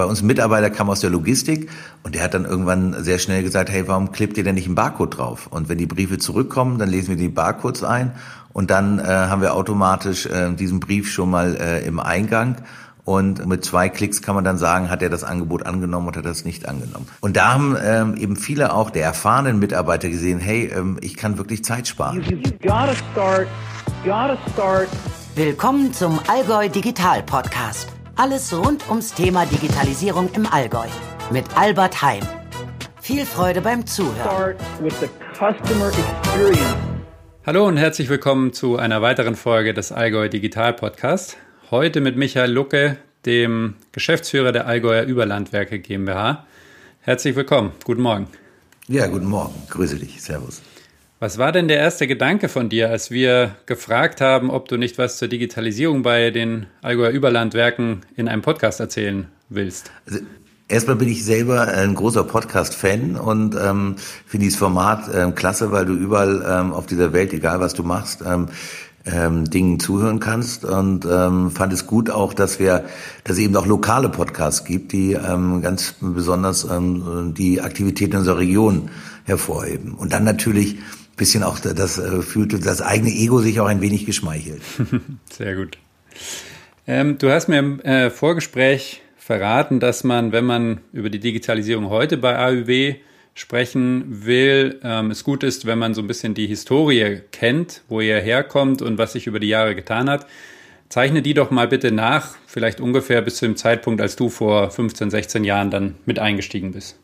bei uns ein Mitarbeiter kam aus der Logistik und der hat dann irgendwann sehr schnell gesagt, hey, warum klebt ihr denn nicht einen Barcode drauf? Und wenn die Briefe zurückkommen, dann lesen wir die Barcodes ein und dann äh, haben wir automatisch äh, diesen Brief schon mal äh, im Eingang. Und mit zwei Klicks kann man dann sagen, hat er das Angebot angenommen oder hat er das nicht angenommen. Und da haben ähm, eben viele auch der erfahrenen Mitarbeiter gesehen, hey, ähm, ich kann wirklich Zeit sparen. You, you gotta start, gotta start. Willkommen zum Allgäu Digital Podcast. Alles rund ums Thema Digitalisierung im Allgäu mit Albert Heim. Viel Freude beim Zuhören. Hallo und herzlich willkommen zu einer weiteren Folge des Allgäu Digital Podcast. Heute mit Michael Lucke, dem Geschäftsführer der Allgäuer Überlandwerke GmbH. Herzlich willkommen. Guten Morgen. Ja, guten Morgen. Grüße dich. Servus. Was war denn der erste Gedanke von dir, als wir gefragt haben, ob du nicht was zur Digitalisierung bei den Allgäuer Überlandwerken in einem Podcast erzählen willst? Also Erstmal bin ich selber ein großer Podcast-Fan und ähm, finde dieses Format ähm, klasse, weil du überall ähm, auf dieser Welt, egal was du machst, ähm, ähm, Dingen zuhören kannst und ähm, fand es gut auch, dass wir, dass es eben auch lokale Podcasts gibt, die ähm, ganz besonders ähm, die Aktivitäten unserer Region hervorheben. Und dann natürlich bisschen auch das äh, fühlte das eigene Ego sich auch ein wenig geschmeichelt. Sehr gut. Ähm, du hast mir im äh, Vorgespräch verraten, dass man, wenn man über die Digitalisierung heute bei AÜW sprechen will, ähm, es gut ist, wenn man so ein bisschen die Historie kennt, wo ihr herkommt und was sich über die Jahre getan hat. Zeichne die doch mal bitte nach, vielleicht ungefähr bis zu dem Zeitpunkt, als du vor 15, 16 Jahren dann mit eingestiegen bist.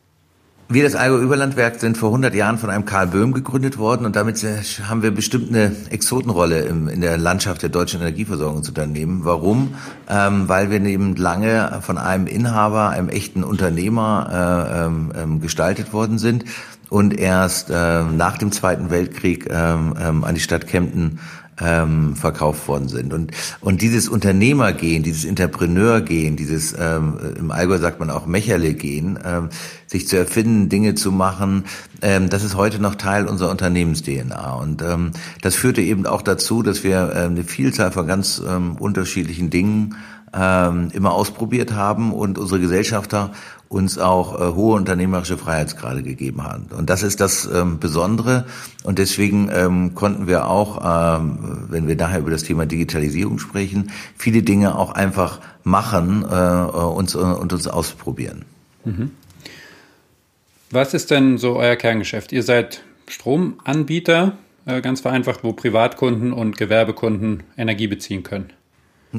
Wir, das Allgäu Überlandwerk, sind vor 100 Jahren von einem Karl Böhm gegründet worden und damit haben wir bestimmt eine Exotenrolle in der Landschaft der deutschen Energieversorgungsunternehmen. Warum? Ähm, weil wir eben lange von einem Inhaber, einem echten Unternehmer äh, ähm, ähm gestaltet worden sind und erst äh, nach dem Zweiten Weltkrieg ähm, ähm, an die Stadt Kempten ähm, verkauft worden sind. Und, und dieses Unternehmergehen, dieses Entrepreneurgehen, dieses, ähm, im Allgäu sagt man auch Mecherle-Gehen, ähm, sich zu erfinden, Dinge zu machen, ähm, das ist heute noch Teil unserer Unternehmens-DNA. Und ähm, das führte eben auch dazu, dass wir ähm, eine Vielzahl von ganz ähm, unterschiedlichen Dingen ähm, immer ausprobiert haben und unsere Gesellschafter uns auch äh, hohe unternehmerische Freiheitsgrade gegeben haben. Und das ist das ähm, Besondere. Und deswegen ähm, konnten wir auch, ähm, wenn wir nachher über das Thema Digitalisierung sprechen, viele Dinge auch einfach machen äh, uns, äh, und uns ausprobieren. Mhm. Was ist denn so euer Kerngeschäft? Ihr seid Stromanbieter, äh, ganz vereinfacht, wo Privatkunden und Gewerbekunden Energie beziehen können.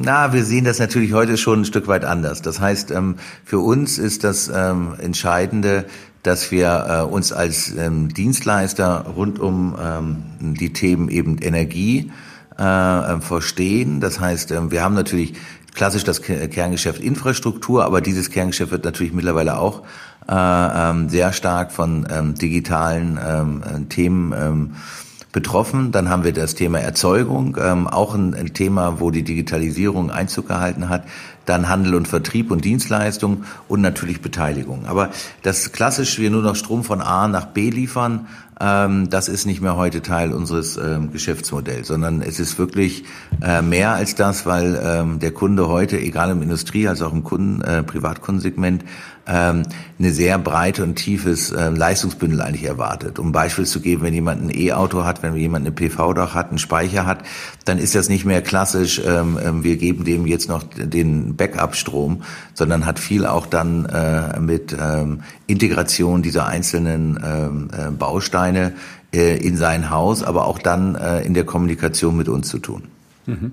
Na, wir sehen das natürlich heute schon ein Stück weit anders. Das heißt, ähm, für uns ist das ähm, Entscheidende, dass wir äh, uns als ähm, Dienstleister rund um die Themen eben Energie äh, verstehen. Das heißt, wir haben natürlich klassisch das Kerngeschäft Infrastruktur, aber dieses Kerngeschäft wird natürlich mittlerweile auch äh, sehr stark von digitalen Themen betroffen. Dann haben wir das Thema Erzeugung, ähm, auch ein, ein, Thema, wo die Digitalisierung Einzug gehalten hat. Dann Handel und Vertrieb und Dienstleistung und natürlich Beteiligung. Aber das klassisch, wir nur noch Strom von A nach B liefern, ähm, das ist nicht mehr heute Teil unseres ähm, Geschäftsmodells, sondern es ist wirklich äh, mehr als das, weil ähm, der Kunde heute, egal im Industrie- als auch im Kunden, äh, Privatkundensegment, ähm, eine sehr breite und tiefes äh, Leistungsbündel eigentlich erwartet. Um ein Beispiel zu geben, wenn jemand ein E-Auto hat, wenn jemand eine PV-Dach hat, einen Speicher hat, dann ist das nicht mehr klassisch, ähm, ähm, wir geben dem jetzt noch den Backup-Strom, sondern hat viel auch dann äh, mit ähm, Integration dieser einzelnen ähm, äh, Bausteine äh, in sein Haus, aber auch dann in der Kommunikation mit uns zu tun. Mhm.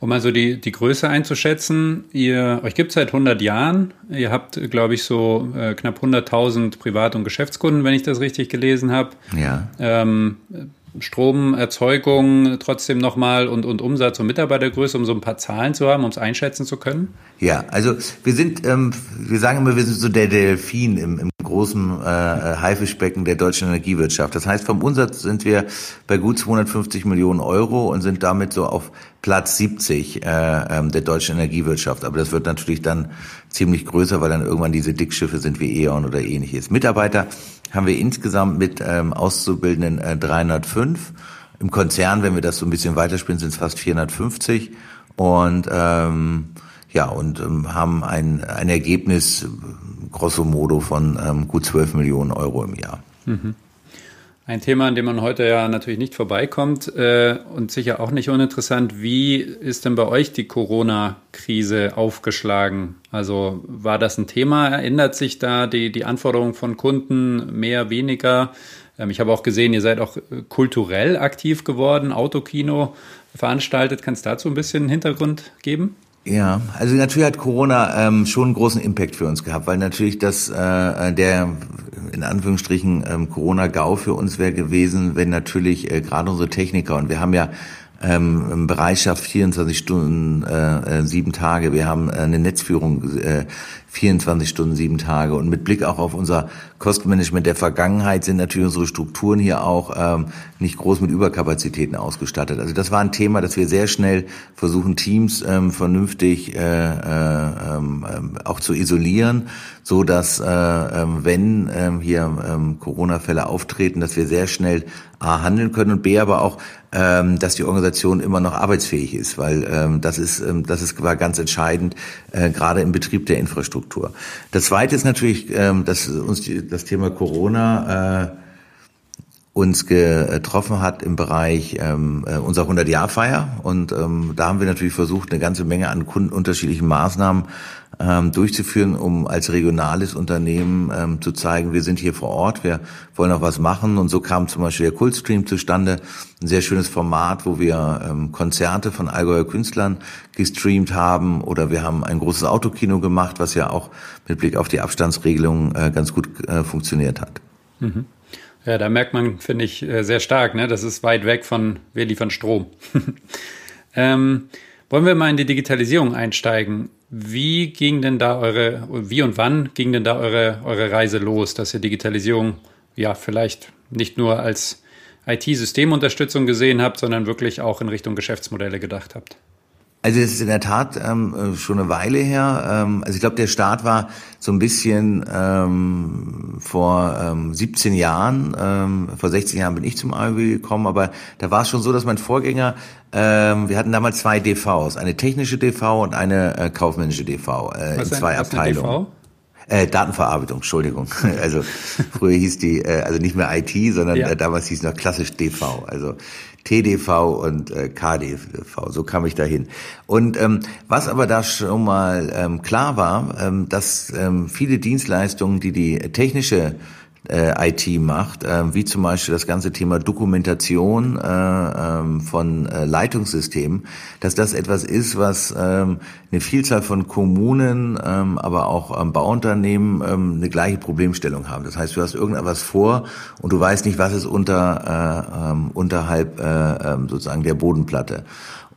Um also die, die Größe einzuschätzen, ihr, euch gibt seit 100 Jahren. Ihr habt, glaube ich, so äh, knapp 100.000 Privat- und Geschäftskunden, wenn ich das richtig gelesen habe. Ja. Ähm, Stromerzeugung trotzdem nochmal und, und Umsatz und Mitarbeitergröße, um so ein paar Zahlen zu haben, um es einschätzen zu können? Ja, also wir sind, ähm, wir sagen immer, wir sind so der Delfin im, im großen äh, Haifischbecken der deutschen Energiewirtschaft. Das heißt, vom Umsatz sind wir bei gut 250 Millionen Euro und sind damit so auf Platz 70 äh, ähm, der deutschen Energiewirtschaft. Aber das wird natürlich dann ziemlich größer, weil dann irgendwann diese Dickschiffe sind wie E.ON oder ähnliches. Mitarbeiter haben wir insgesamt mit ähm, Auszubildenden äh, 305. Im Konzern, wenn wir das so ein bisschen weiterspielen, sind es fast 450. Und ähm, ja, und ähm, haben ein, ein Ergebnis grosso modo von ähm, gut 12 Millionen Euro im Jahr. Mhm. Ein Thema, an dem man heute ja natürlich nicht vorbeikommt äh, und sicher auch nicht uninteressant. Wie ist denn bei euch die Corona-Krise aufgeschlagen? Also war das ein Thema? Ändert sich da die, die Anforderung von Kunden mehr, weniger? Ähm, ich habe auch gesehen, ihr seid auch äh, kulturell aktiv geworden, Autokino veranstaltet. Kannst dazu ein bisschen Hintergrund geben? Ja, also natürlich hat Corona ähm, schon einen großen Impact für uns gehabt, weil natürlich das äh, der in Anführungsstrichen ähm, Corona-GAU für uns wäre gewesen, wenn natürlich äh, gerade unsere Techniker und wir haben ja ähm, Bereitschaft 24 Stunden, äh, äh, sieben Tage. Wir haben äh, eine Netzführung äh, 24 Stunden, sieben Tage. Und mit Blick auch auf unser Kostenmanagement der Vergangenheit sind natürlich unsere Strukturen hier auch ähm, nicht groß mit Überkapazitäten ausgestattet. Also das war ein Thema, dass wir sehr schnell versuchen, Teams ähm, vernünftig äh, äh, ähm, auch zu isolieren, so dass äh, ähm, wenn ähm, hier ähm, Corona-Fälle auftreten, dass wir sehr schnell A handeln können und B aber auch, ähm, dass die Organisation immer noch arbeitsfähig ist, weil ähm, das ist ähm, das ist war ganz entscheidend äh, gerade im Betrieb der Infrastruktur. Das Zweite ist natürlich, ähm, dass uns die, das Thema Corona äh, uns getroffen hat im Bereich ähm, äh, unserer 100-Jahr-Feier. Und ähm, da haben wir natürlich versucht, eine ganze Menge an Kunden unterschiedlichen Maßnahmen ähm, durchzuführen, um als regionales Unternehmen ähm, zu zeigen, wir sind hier vor Ort, wir wollen auch was machen. Und so kam zum Beispiel der Kultstream zustande, ein sehr schönes Format, wo wir ähm, Konzerte von Allgäuer Künstlern gestreamt haben. Oder wir haben ein großes Autokino gemacht, was ja auch mit Blick auf die Abstandsregelung äh, ganz gut äh, funktioniert hat. Mhm. Ja, da merkt man, finde ich, äh, sehr stark, ne? Das ist weit weg von, wir liefern Strom. ähm, wollen wir mal in die Digitalisierung einsteigen? Wie ging denn da eure, wie und wann ging denn da eure, eure Reise los, dass ihr Digitalisierung ja vielleicht nicht nur als IT-Systemunterstützung gesehen habt, sondern wirklich auch in Richtung Geschäftsmodelle gedacht habt? Also es ist in der Tat ähm, äh, schon eine Weile her. Ähm, also ich glaube, der Start war so ein bisschen ähm, vor ähm, 17 Jahren. Ähm, vor 16 Jahren bin ich zum AOW gekommen, aber da war es schon so, dass mein Vorgänger, ähm, wir hatten damals zwei DVs, eine technische DV und eine äh, kaufmännische DV äh, in zwei ein, Abteilungen. Äh, Datenverarbeitung, Entschuldigung. Also früher hieß die, äh, also nicht mehr IT, sondern ja. äh, damals hieß noch klassisch DV. Also TDV und äh, KDV, so kam ich dahin. Und ähm, was aber da schon mal ähm, klar war, ähm, dass ähm, viele Dienstleistungen, die die technische äh, IT macht, äh, wie zum Beispiel das ganze Thema Dokumentation äh, ähm, von äh, Leitungssystemen, dass das etwas ist, was ähm, eine Vielzahl von Kommunen, ähm, aber auch ähm, Bauunternehmen eine gleiche Problemstellung haben. Das heißt, du hast irgendetwas vor und du weißt nicht, was ist unter äh, unterhalb äh, sozusagen der Bodenplatte.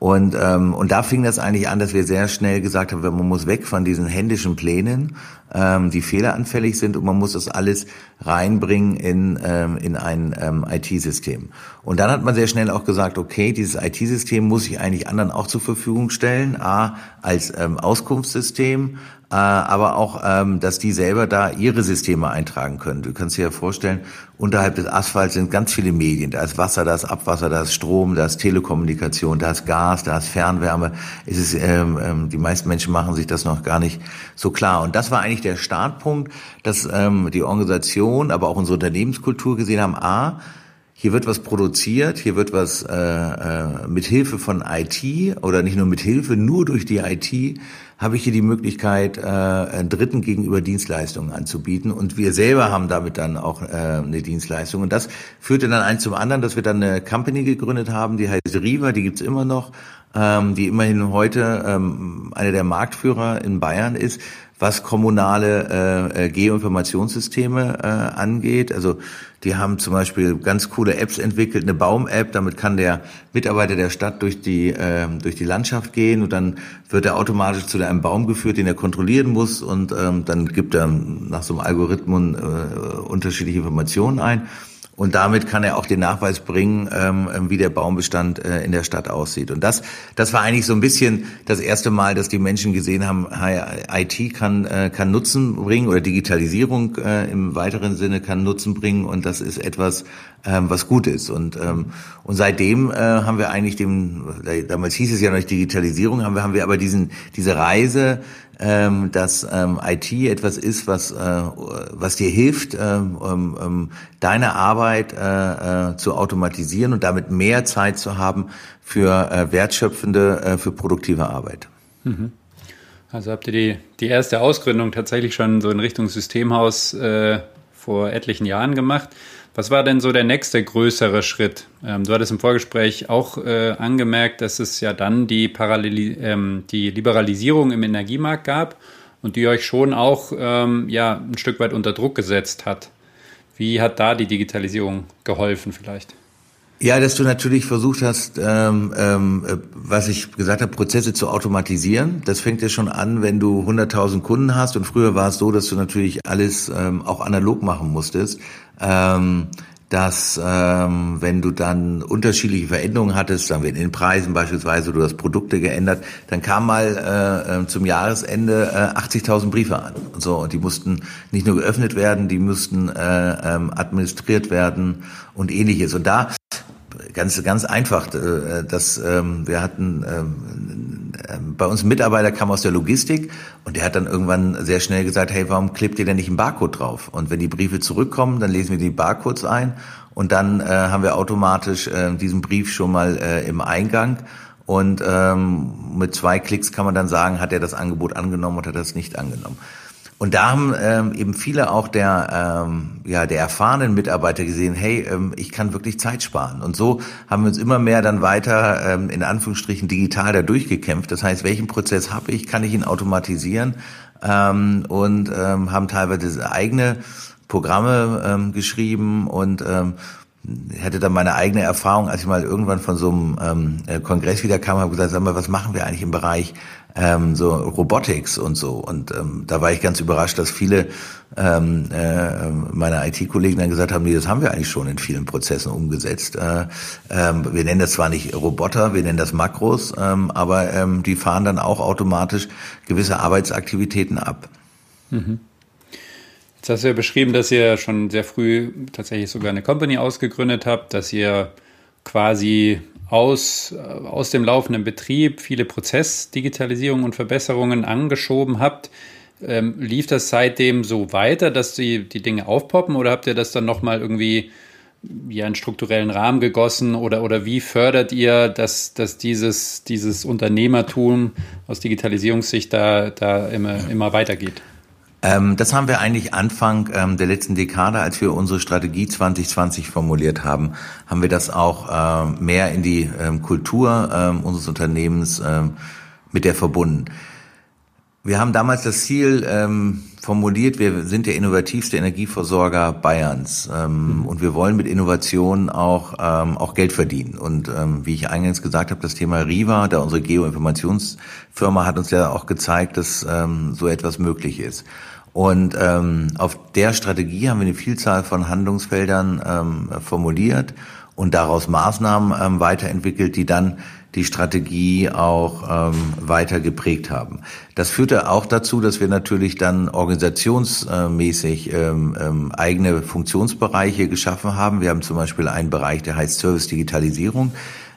Und, ähm, und da fing das eigentlich an, dass wir sehr schnell gesagt haben, man muss weg von diesen händischen Plänen, ähm, die fehleranfällig sind und man muss das alles reinbringen in, ähm, in ein ähm, IT-System. Und dann hat man sehr schnell auch gesagt, okay, dieses IT-System muss ich eigentlich anderen auch zur Verfügung stellen, a, als ähm, Auskunftssystem, aber auch, ähm, dass die selber da ihre Systeme eintragen können. Du kannst dir ja vorstellen, unterhalb des Asphalts sind ganz viele Medien. Da ist Wasser, da ist Abwasser, da ist Strom, da ist Telekommunikation, da ist Gas, da ist Fernwärme. Es ist, ähm, ähm, die meisten Menschen machen sich das noch gar nicht so klar. Und das war eigentlich der Startpunkt, dass ähm, die Organisation, aber auch unsere Unternehmenskultur gesehen haben, a, hier wird was produziert, hier wird was äh, äh, mit Hilfe von IT oder nicht nur mit Hilfe, nur durch die IT habe ich hier die Möglichkeit, äh, Dritten gegenüber Dienstleistungen anzubieten. Und wir selber haben damit dann auch äh, eine Dienstleistung. Und das führte dann eins zum anderen, dass wir dann eine Company gegründet haben, die heißt Riva, die gibt's immer noch, ähm, die immerhin heute ähm, eine der Marktführer in Bayern ist was kommunale äh, äh, Geoinformationssysteme äh, angeht. Also die haben zum Beispiel ganz coole Apps entwickelt, eine Baum-App, damit kann der Mitarbeiter der Stadt durch die, äh, durch die Landschaft gehen und dann wird er automatisch zu einem Baum geführt, den er kontrollieren muss und ähm, dann gibt er nach so einem Algorithmus äh, unterschiedliche Informationen ein. Und damit kann er auch den Nachweis bringen, ähm, ähm, wie der Baumbestand äh, in der Stadt aussieht. Und das, das war eigentlich so ein bisschen das erste Mal, dass die Menschen gesehen haben, IT kann, äh, kann Nutzen bringen oder Digitalisierung äh, im weiteren Sinne kann Nutzen bringen und das ist etwas, ähm, was gut ist. Und, ähm, und seitdem äh, haben wir eigentlich dem, damals hieß es ja noch nicht Digitalisierung, haben wir, haben wir aber diesen, diese Reise ähm, dass ähm, IT etwas ist, was, äh, was dir hilft, ähm, ähm, deine Arbeit äh, äh, zu automatisieren und damit mehr Zeit zu haben für äh, wertschöpfende, äh, für produktive Arbeit. Mhm. Also habt ihr die, die erste Ausgründung tatsächlich schon so in Richtung Systemhaus äh, vor etlichen Jahren gemacht. Was war denn so der nächste größere Schritt? Ähm, du hattest im Vorgespräch auch äh, angemerkt, dass es ja dann die, Paralleli ähm, die Liberalisierung im Energiemarkt gab und die euch schon auch ähm, ja, ein Stück weit unter Druck gesetzt hat. Wie hat da die Digitalisierung geholfen vielleicht? Ja, dass du natürlich versucht hast, ähm, ähm, was ich gesagt habe, Prozesse zu automatisieren. Das fängt ja schon an, wenn du 100.000 Kunden hast. Und früher war es so, dass du natürlich alles ähm, auch analog machen musstest. Ähm, dass ähm, wenn du dann unterschiedliche Veränderungen hattest, sagen wir in den Preisen beispielsweise, du hast Produkte geändert, dann kam mal äh, äh zum Jahresende äh, 80.000 Briefe an. Und so und die mussten nicht nur geöffnet werden, die mussten äh, ähm, administriert werden und ähnliches. Und da ganz ganz einfach, äh, dass ähm, wir hatten ähm, äh, bei uns ein Mitarbeiter kam aus der Logistik und der hat dann irgendwann sehr schnell gesagt, hey, warum klebt ihr denn nicht einen Barcode drauf? Und wenn die Briefe zurückkommen, dann lesen wir die Barcodes ein und dann äh, haben wir automatisch äh, diesen Brief schon mal äh, im Eingang und ähm, mit zwei Klicks kann man dann sagen, hat er das Angebot angenommen oder hat er das nicht angenommen. Und da haben ähm, eben viele auch der, ähm, ja, der erfahrenen Mitarbeiter gesehen, hey, ähm, ich kann wirklich Zeit sparen. Und so haben wir uns immer mehr dann weiter ähm, in Anführungsstrichen digital da durchgekämpft. Das heißt, welchen Prozess habe ich, kann ich ihn automatisieren ähm, und ähm, haben teilweise eigene Programme ähm, geschrieben und ähm, hätte dann meine eigene Erfahrung, als ich mal irgendwann von so einem ähm, äh, Kongress wieder kam, habe gesagt, sag mal, was machen wir eigentlich im Bereich ähm, so Robotics und so. Und ähm, da war ich ganz überrascht, dass viele ähm, äh, meiner IT-Kollegen dann gesagt haben, nee, das haben wir eigentlich schon in vielen Prozessen umgesetzt. Äh, ähm, wir nennen das zwar nicht Roboter, wir nennen das Makros, ähm, aber ähm, die fahren dann auch automatisch gewisse Arbeitsaktivitäten ab. Mhm. Jetzt hast du ja beschrieben, dass ihr schon sehr früh tatsächlich sogar eine Company ausgegründet habt, dass ihr quasi aus, aus dem laufenden Betrieb viele Prozessdigitalisierungen und Verbesserungen angeschoben habt. Ähm, lief das seitdem so weiter, dass die, die Dinge aufpoppen oder habt ihr das dann nochmal irgendwie ja, einen strukturellen Rahmen gegossen oder, oder wie fördert ihr, dass, dass dieses, dieses Unternehmertum aus Digitalisierungssicht da, da immer, immer weitergeht? Ähm, das haben wir eigentlich Anfang ähm, der letzten Dekade, als wir unsere Strategie 2020 formuliert haben, haben wir das auch ähm, mehr in die ähm, Kultur ähm, unseres Unternehmens ähm, mit der verbunden. Wir haben damals das Ziel formuliert, wir sind der innovativste Energieversorger Bayerns mhm. und wir wollen mit Innovationen auch, auch Geld verdienen. Und wie ich eingangs gesagt habe, das Thema Riva, da unsere Geoinformationsfirma, hat uns ja auch gezeigt, dass so etwas möglich ist. Und ähm, auf der Strategie haben wir eine Vielzahl von Handlungsfeldern ähm, formuliert und daraus Maßnahmen ähm, weiterentwickelt, die dann die Strategie auch ähm, weiter geprägt haben. Das führte auch dazu, dass wir natürlich dann organisationsmäßig ähm, ähm, eigene Funktionsbereiche geschaffen haben. Wir haben zum Beispiel einen Bereich, der heißt Service Digitalisierung.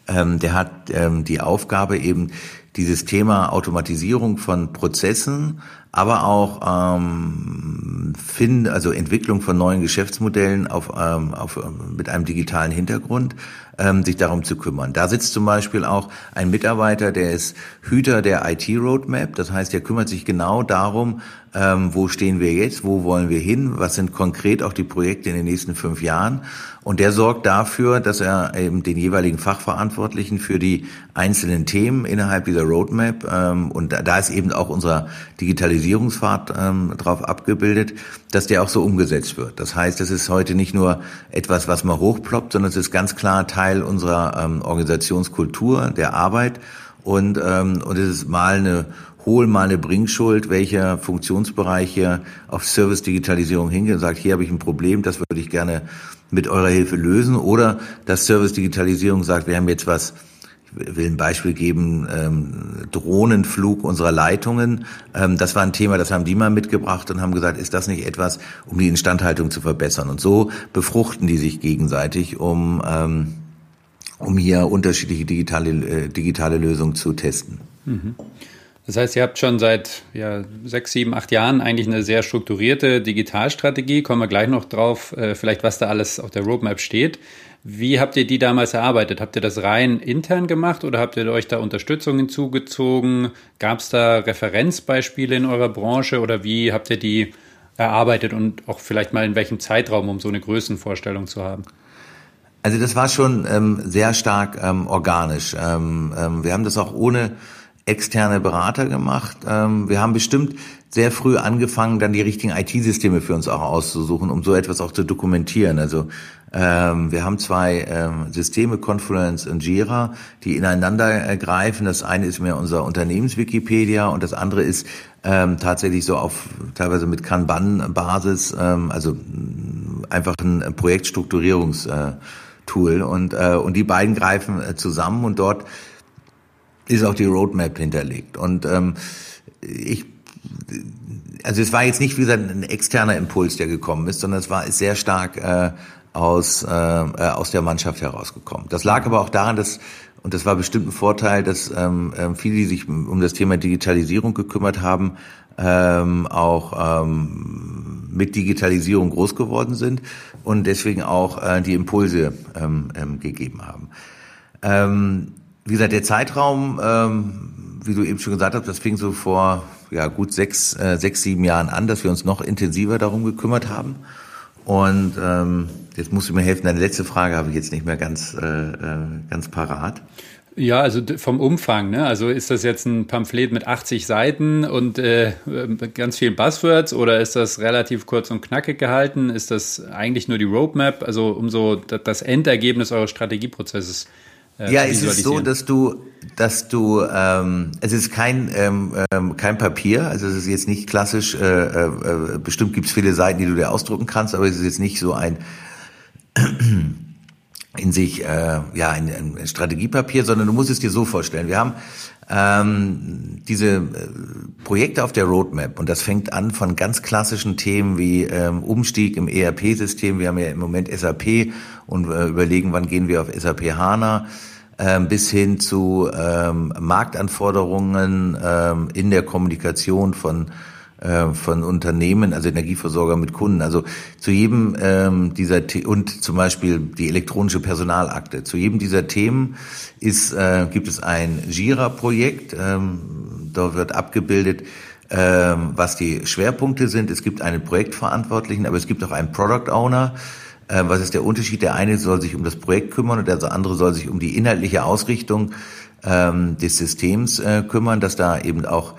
Ähm, der hat ähm, die Aufgabe eben dieses Thema Automatisierung von Prozessen aber auch ähm, finden, also Entwicklung von neuen Geschäftsmodellen auf, ähm, auf, mit einem digitalen Hintergrund, ähm, sich darum zu kümmern. Da sitzt zum Beispiel auch ein Mitarbeiter, der ist Hüter der IT-Roadmap. Das heißt, er kümmert sich genau darum, ähm, wo stehen wir jetzt, wo wollen wir hin, was sind konkret auch die Projekte in den nächsten fünf Jahren. Und der sorgt dafür, dass er eben den jeweiligen Fachverantwortlichen für die einzelnen Themen innerhalb dieser Roadmap, ähm, und da ist eben auch unser Digitalisierungspfad ähm, drauf abgebildet, dass der auch so umgesetzt wird. Das heißt, es ist heute nicht nur etwas, was mal hochploppt, sondern es ist ganz klar Teil unserer ähm, Organisationskultur, der Arbeit. Und, ähm, und es ist mal eine hol mal eine Bringschuld, welcher Funktionsbereich hier auf Service-Digitalisierung hingeht und sagt, hier habe ich ein Problem, das würde ich gerne mit eurer Hilfe lösen. Oder dass Service-Digitalisierung sagt, wir haben jetzt was, ich will ein Beispiel geben, ähm, Drohnenflug unserer Leitungen. Ähm, das war ein Thema, das haben die mal mitgebracht und haben gesagt, ist das nicht etwas, um die Instandhaltung zu verbessern? Und so befruchten die sich gegenseitig, um, ähm, um hier unterschiedliche digitale, äh, digitale Lösungen zu testen. Mhm. Das heißt, ihr habt schon seit ja, sechs, sieben, acht Jahren eigentlich eine sehr strukturierte Digitalstrategie. Kommen wir gleich noch drauf, äh, vielleicht was da alles auf der Roadmap steht. Wie habt ihr die damals erarbeitet? Habt ihr das rein intern gemacht oder habt ihr euch da Unterstützung hinzugezogen? Gab es da Referenzbeispiele in eurer Branche oder wie habt ihr die erarbeitet und auch vielleicht mal in welchem Zeitraum, um so eine Größenvorstellung zu haben? Also das war schon ähm, sehr stark ähm, organisch. Ähm, ähm wir haben das auch ohne externe Berater gemacht. Ähm, wir haben bestimmt sehr früh angefangen, dann die richtigen IT-Systeme für uns auch auszusuchen, um so etwas auch zu dokumentieren. Also ähm, wir haben zwei ähm, Systeme, Confluence und Jira, die ineinander greifen. Das eine ist mehr unser Unternehmens-Wikipedia und das andere ist ähm, tatsächlich so auf teilweise mit Kanban-Basis, ähm, also einfach ein Projektstrukturierungstool. Und, äh, und die beiden greifen äh, zusammen und dort ist auch die Roadmap hinterlegt. Und ähm, ich, also es war jetzt nicht wie gesagt ein externer Impuls, der gekommen ist, sondern es war sehr stark äh, aus äh, äh, aus der Mannschaft herausgekommen. Das lag aber auch daran, dass und das war bestimmt ein Vorteil, dass ähm, ähm viele, die sich um das Thema Digitalisierung gekümmert haben, ähm, auch ähm, mit Digitalisierung groß geworden sind und deswegen auch äh, die Impulse ähm, ähm, gegeben haben. Ähm, wie gesagt, der Zeitraum, ähm, wie du eben schon gesagt hast, das fing so vor ja, gut sechs, äh, sechs, sieben Jahren an, dass wir uns noch intensiver darum gekümmert haben. Und ähm, jetzt musst du mir helfen, deine letzte Frage habe ich jetzt nicht mehr ganz, äh, äh ganz parat. Ja, also vom Umfang, ne? Also ist das jetzt ein Pamphlet mit 80 Seiten und äh, ganz vielen Buzzwords oder ist das relativ kurz und knackig gehalten? Ist das eigentlich nur die Roadmap, also um so das Endergebnis eures Strategieprozesses äh, ja, es ist so, dass du, dass du, ähm, es ist kein ähm, ähm, kein Papier, also es ist jetzt nicht klassisch. Äh, äh, äh bestimmt gibt es viele Seiten, die du dir ausdrucken kannst, aber es ist jetzt nicht so ein in sich äh, ja ein, ein Strategiepapier, sondern du musst es dir so vorstellen. Wir haben ähm, diese äh, Projekte auf der Roadmap und das fängt an von ganz klassischen Themen wie ähm, Umstieg im ERP-System. Wir haben ja im Moment SAP und äh, überlegen, wann gehen wir auf SAP HANA ähm, bis hin zu ähm, Marktanforderungen ähm, in der Kommunikation von äh, von Unternehmen, also Energieversorger mit Kunden. Also zu jedem ähm, dieser The und zum Beispiel die elektronische Personalakte. Zu jedem dieser Themen ist äh, gibt es ein Jira-Projekt. Ähm, da wird abgebildet, ähm, was die Schwerpunkte sind. Es gibt einen Projektverantwortlichen, aber es gibt auch einen Product Owner. Äh, was ist der Unterschied? Der eine soll sich um das Projekt kümmern und der andere soll sich um die inhaltliche Ausrichtung ähm, des Systems äh, kümmern, dass da eben auch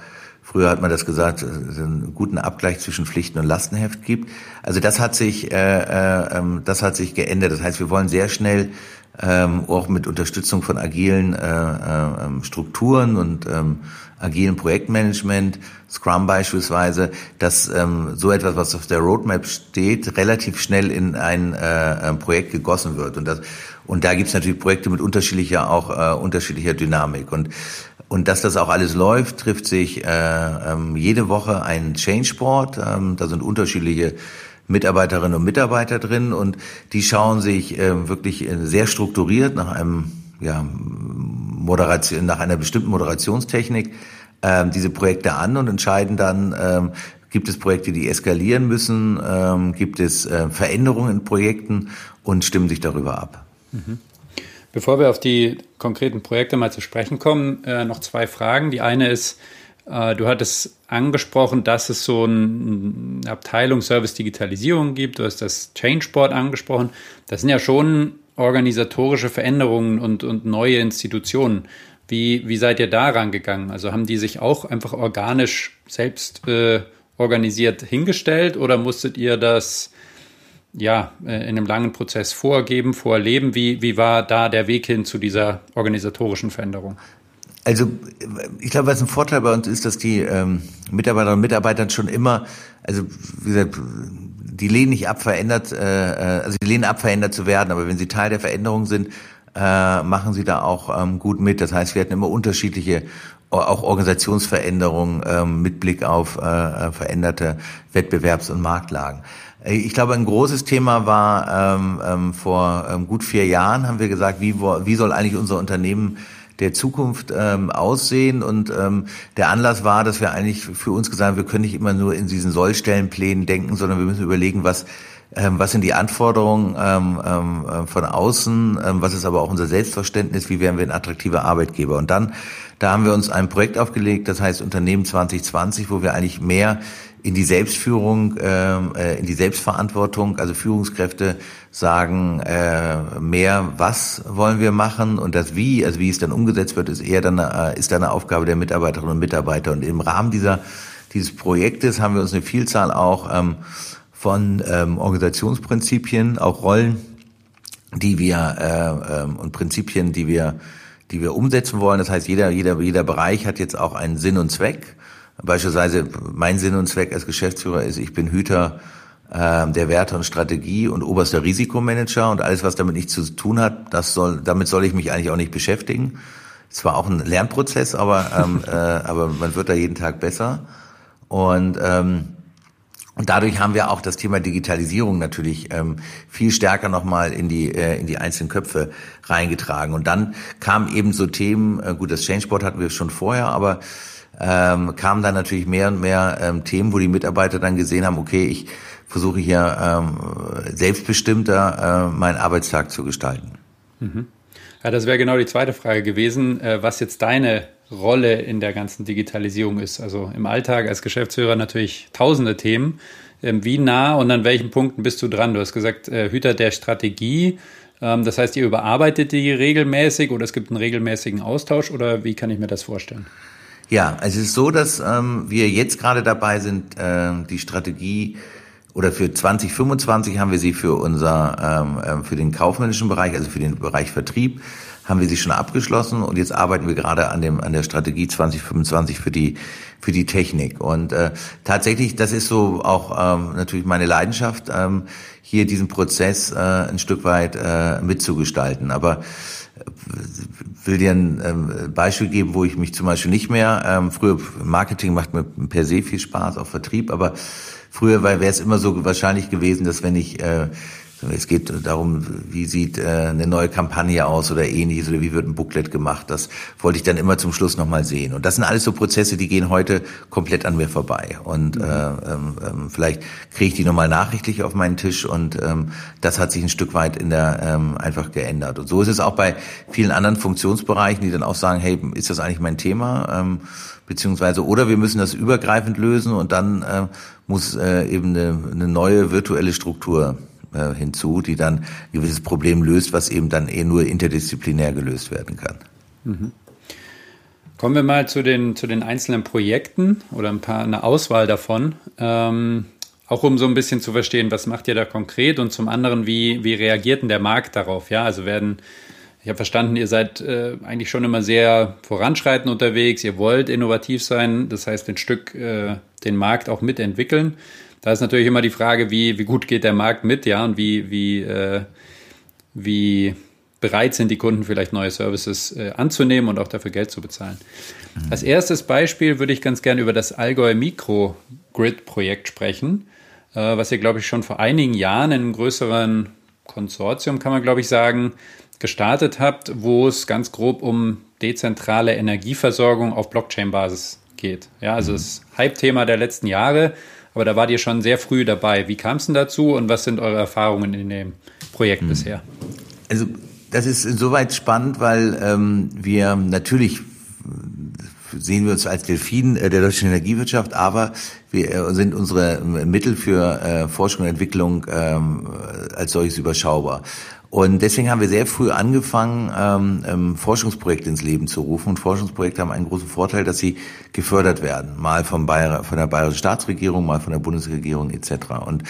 Früher hat man das gesagt, es einen guten Abgleich zwischen Pflichten und Lastenheft gibt. Also das hat sich, äh, äh, ähm, das hat sich geändert. Das heißt, wir wollen sehr schnell ähm, auch mit Unterstützung von agilen äh, äh, ähm, Strukturen und ähm, agilen Projektmanagement, Scrum beispielsweise, dass ähm, so etwas, was auf der Roadmap steht, relativ schnell in ein äh, Projekt gegossen wird. Und das und da gibt's natürlich Projekte mit unterschiedlicher auch äh, unterschiedlicher Dynamik. Und und dass das auch alles läuft, trifft sich äh, ähm, jede Woche ein Change Board. Ähm, da sind unterschiedliche Mitarbeiterinnen und Mitarbeiter drin und die schauen sich äh, wirklich äh, sehr strukturiert nach einem ja, Moderation, nach einer bestimmten Moderationstechnik äh, diese Projekte an und entscheiden dann, ähm, gibt es Projekte, die eskalieren müssen, ähm, gibt es äh, Veränderungen in Projekten und stimmen sich darüber ab. Mhm. Bevor wir auf die konkreten Projekte mal zu sprechen kommen, äh, noch zwei Fragen. Die eine ist, äh, du hattest angesprochen, dass es so eine Abteilung Service Digitalisierung gibt. Du hast das Changeboard angesprochen. Das sind ja schon organisatorische Veränderungen und, und neue Institutionen. Wie, wie seid ihr da rangegangen? Also haben die sich auch einfach organisch selbst äh, organisiert hingestellt oder musstet ihr das ja, äh, in einem langen Prozess vorgeben, vorleben. Wie, wie war da der Weg hin zu dieser organisatorischen Veränderung? Also ich glaube, was ein Vorteil bei uns ist, dass die ähm, Mitarbeiterinnen und Mitarbeiter schon immer, also wie gesagt, die lehnen nicht ab, verändert, äh, äh, also die lehnen ab, verändert zu werden, aber wenn sie Teil der Veränderung sind, äh, machen sie da auch ähm, gut mit. Das heißt, wir hatten immer unterschiedliche auch Organisationsveränderungen ähm, mit Blick auf äh, äh veränderte Wettbewerbs- und Marktlagen. Äh, ich glaube, ein großes Thema war ähm, ähm, vor ähm, gut vier Jahren haben wir gesagt, wie, wie soll eigentlich unser Unternehmen der Zukunft ähm, aussehen. Und ähm, der Anlass war, dass wir eigentlich für uns gesagt haben, wir können nicht immer nur in diesen Sollstellenplänen denken, sondern wir müssen überlegen, was ähm, was sind die Anforderungen ähm, ähm, äh, von außen, ähm, was ist aber auch unser Selbstverständnis, wie werden wir ein attraktiver Arbeitgeber. Und dann, da haben wir uns ein Projekt aufgelegt, das heißt Unternehmen 2020, wo wir eigentlich mehr in die Selbstführung, ähm, äh, in die Selbstverantwortung, also Führungskräfte sagen äh, mehr, was wollen wir machen und das Wie, also wie es dann umgesetzt wird, ist eher dann äh, ist dann eine Aufgabe der Mitarbeiterinnen und Mitarbeiter. Und im Rahmen dieser dieses Projektes haben wir uns eine Vielzahl auch ähm, von ähm, Organisationsprinzipien, auch Rollen, die wir äh, ähm, und Prinzipien, die wir die wir umsetzen wollen. Das heißt, jeder jeder jeder Bereich hat jetzt auch einen Sinn und Zweck. Beispielsweise mein Sinn und Zweck als Geschäftsführer ist, ich bin Hüter äh, der Werte und Strategie und oberster Risikomanager und alles, was damit nichts zu tun hat, das soll, damit soll ich mich eigentlich auch nicht beschäftigen. Es war auch ein Lernprozess, aber, ähm, äh, aber man wird da jeden Tag besser. Und ähm, und dadurch haben wir auch das Thema Digitalisierung natürlich ähm, viel stärker nochmal in die äh, in die einzelnen Köpfe reingetragen. Und dann kamen eben so Themen, äh, gut, das Changeboard hatten wir schon vorher, aber ähm, kamen dann natürlich mehr und mehr ähm, Themen, wo die Mitarbeiter dann gesehen haben, okay, ich versuche hier ähm, selbstbestimmter äh, meinen Arbeitstag zu gestalten. Mhm. Ja, das wäre genau die zweite Frage gewesen, äh, was jetzt deine Rolle in der ganzen Digitalisierung ist. Also im Alltag als Geschäftsführer natürlich tausende Themen. Ähm, wie nah und an welchen Punkten bist du dran? Du hast gesagt, äh, Hüter der Strategie. Ähm, das heißt, ihr überarbeitet die regelmäßig oder es gibt einen regelmäßigen Austausch oder wie kann ich mir das vorstellen? Ja, es ist so, dass ähm, wir jetzt gerade dabei sind, äh, die Strategie oder für 2025 haben wir sie für unser ähm, äh, für den kaufmännischen Bereich, also für den Bereich Vertrieb, haben wir sie schon abgeschlossen. Und jetzt arbeiten wir gerade an dem an der Strategie 2025 für die für die Technik. Und äh, tatsächlich das ist so auch ähm, natürlich meine Leidenschaft ähm, hier diesen Prozess äh, ein Stück weit äh, mitzugestalten, aber will dir ein ähm, Beispiel geben, wo ich mich zum Beispiel nicht mehr, ähm, früher Marketing macht mir per se viel Spaß, auch Vertrieb, aber früher wäre es immer so wahrscheinlich gewesen, dass wenn ich äh, es geht darum, wie sieht äh, eine neue Kampagne aus oder ähnliches oder wie wird ein Booklet gemacht. Das wollte ich dann immer zum Schluss nochmal sehen. Und das sind alles so Prozesse, die gehen heute komplett an mir vorbei. Und mhm. äh, ähm, ähm, vielleicht kriege ich die nochmal nachrichtlich auf meinen Tisch und ähm, das hat sich ein Stück weit in der ähm, einfach geändert. Und so ist es auch bei vielen anderen Funktionsbereichen, die dann auch sagen, hey, ist das eigentlich mein Thema? Ähm, beziehungsweise oder wir müssen das übergreifend lösen und dann äh, muss äh, eben eine, eine neue virtuelle Struktur äh, hinzu, die dann ein gewisses Problem löst, was eben dann eh nur interdisziplinär gelöst werden kann. Mhm. Kommen wir mal zu den, zu den einzelnen Projekten oder ein paar, eine Auswahl davon. Ähm, auch um so ein bisschen zu verstehen, was macht ihr da konkret und zum anderen, wie, wie reagiert denn der Markt darauf? Ja, also werden, ich habe verstanden, ihr seid äh, eigentlich schon immer sehr voranschreitend unterwegs, ihr wollt innovativ sein, das heißt, ein Stück äh, den Markt auch mitentwickeln. Da ist natürlich immer die Frage, wie, wie gut geht der Markt mit, ja, und wie, wie, äh, wie bereit sind die Kunden vielleicht neue Services äh, anzunehmen und auch dafür Geld zu bezahlen. Mhm. Als erstes Beispiel würde ich ganz gerne über das Allgäu Microgrid-Projekt sprechen, äh, was ihr, glaube ich, schon vor einigen Jahren in einem größeren Konsortium, kann man, glaube ich, sagen, gestartet habt, wo es ganz grob um dezentrale Energieversorgung auf Blockchain-Basis geht. Ja, also mhm. das Hype-Thema der letzten Jahre aber da wart ihr schon sehr früh dabei. Wie kam es denn dazu und was sind eure Erfahrungen in dem Projekt hm. bisher? Also das ist insoweit spannend, weil ähm, wir natürlich sehen wir uns als Delfin äh, der deutschen Energiewirtschaft, aber wir äh, sind unsere Mittel für äh, Forschung und Entwicklung ähm, als solches überschaubar. Und deswegen haben wir sehr früh angefangen, ähm, ähm, Forschungsprojekte ins Leben zu rufen. Und Forschungsprojekte haben einen großen Vorteil, dass sie gefördert werden. Mal vom Bayer, von der bayerischen Staatsregierung, mal von der Bundesregierung etc. Und,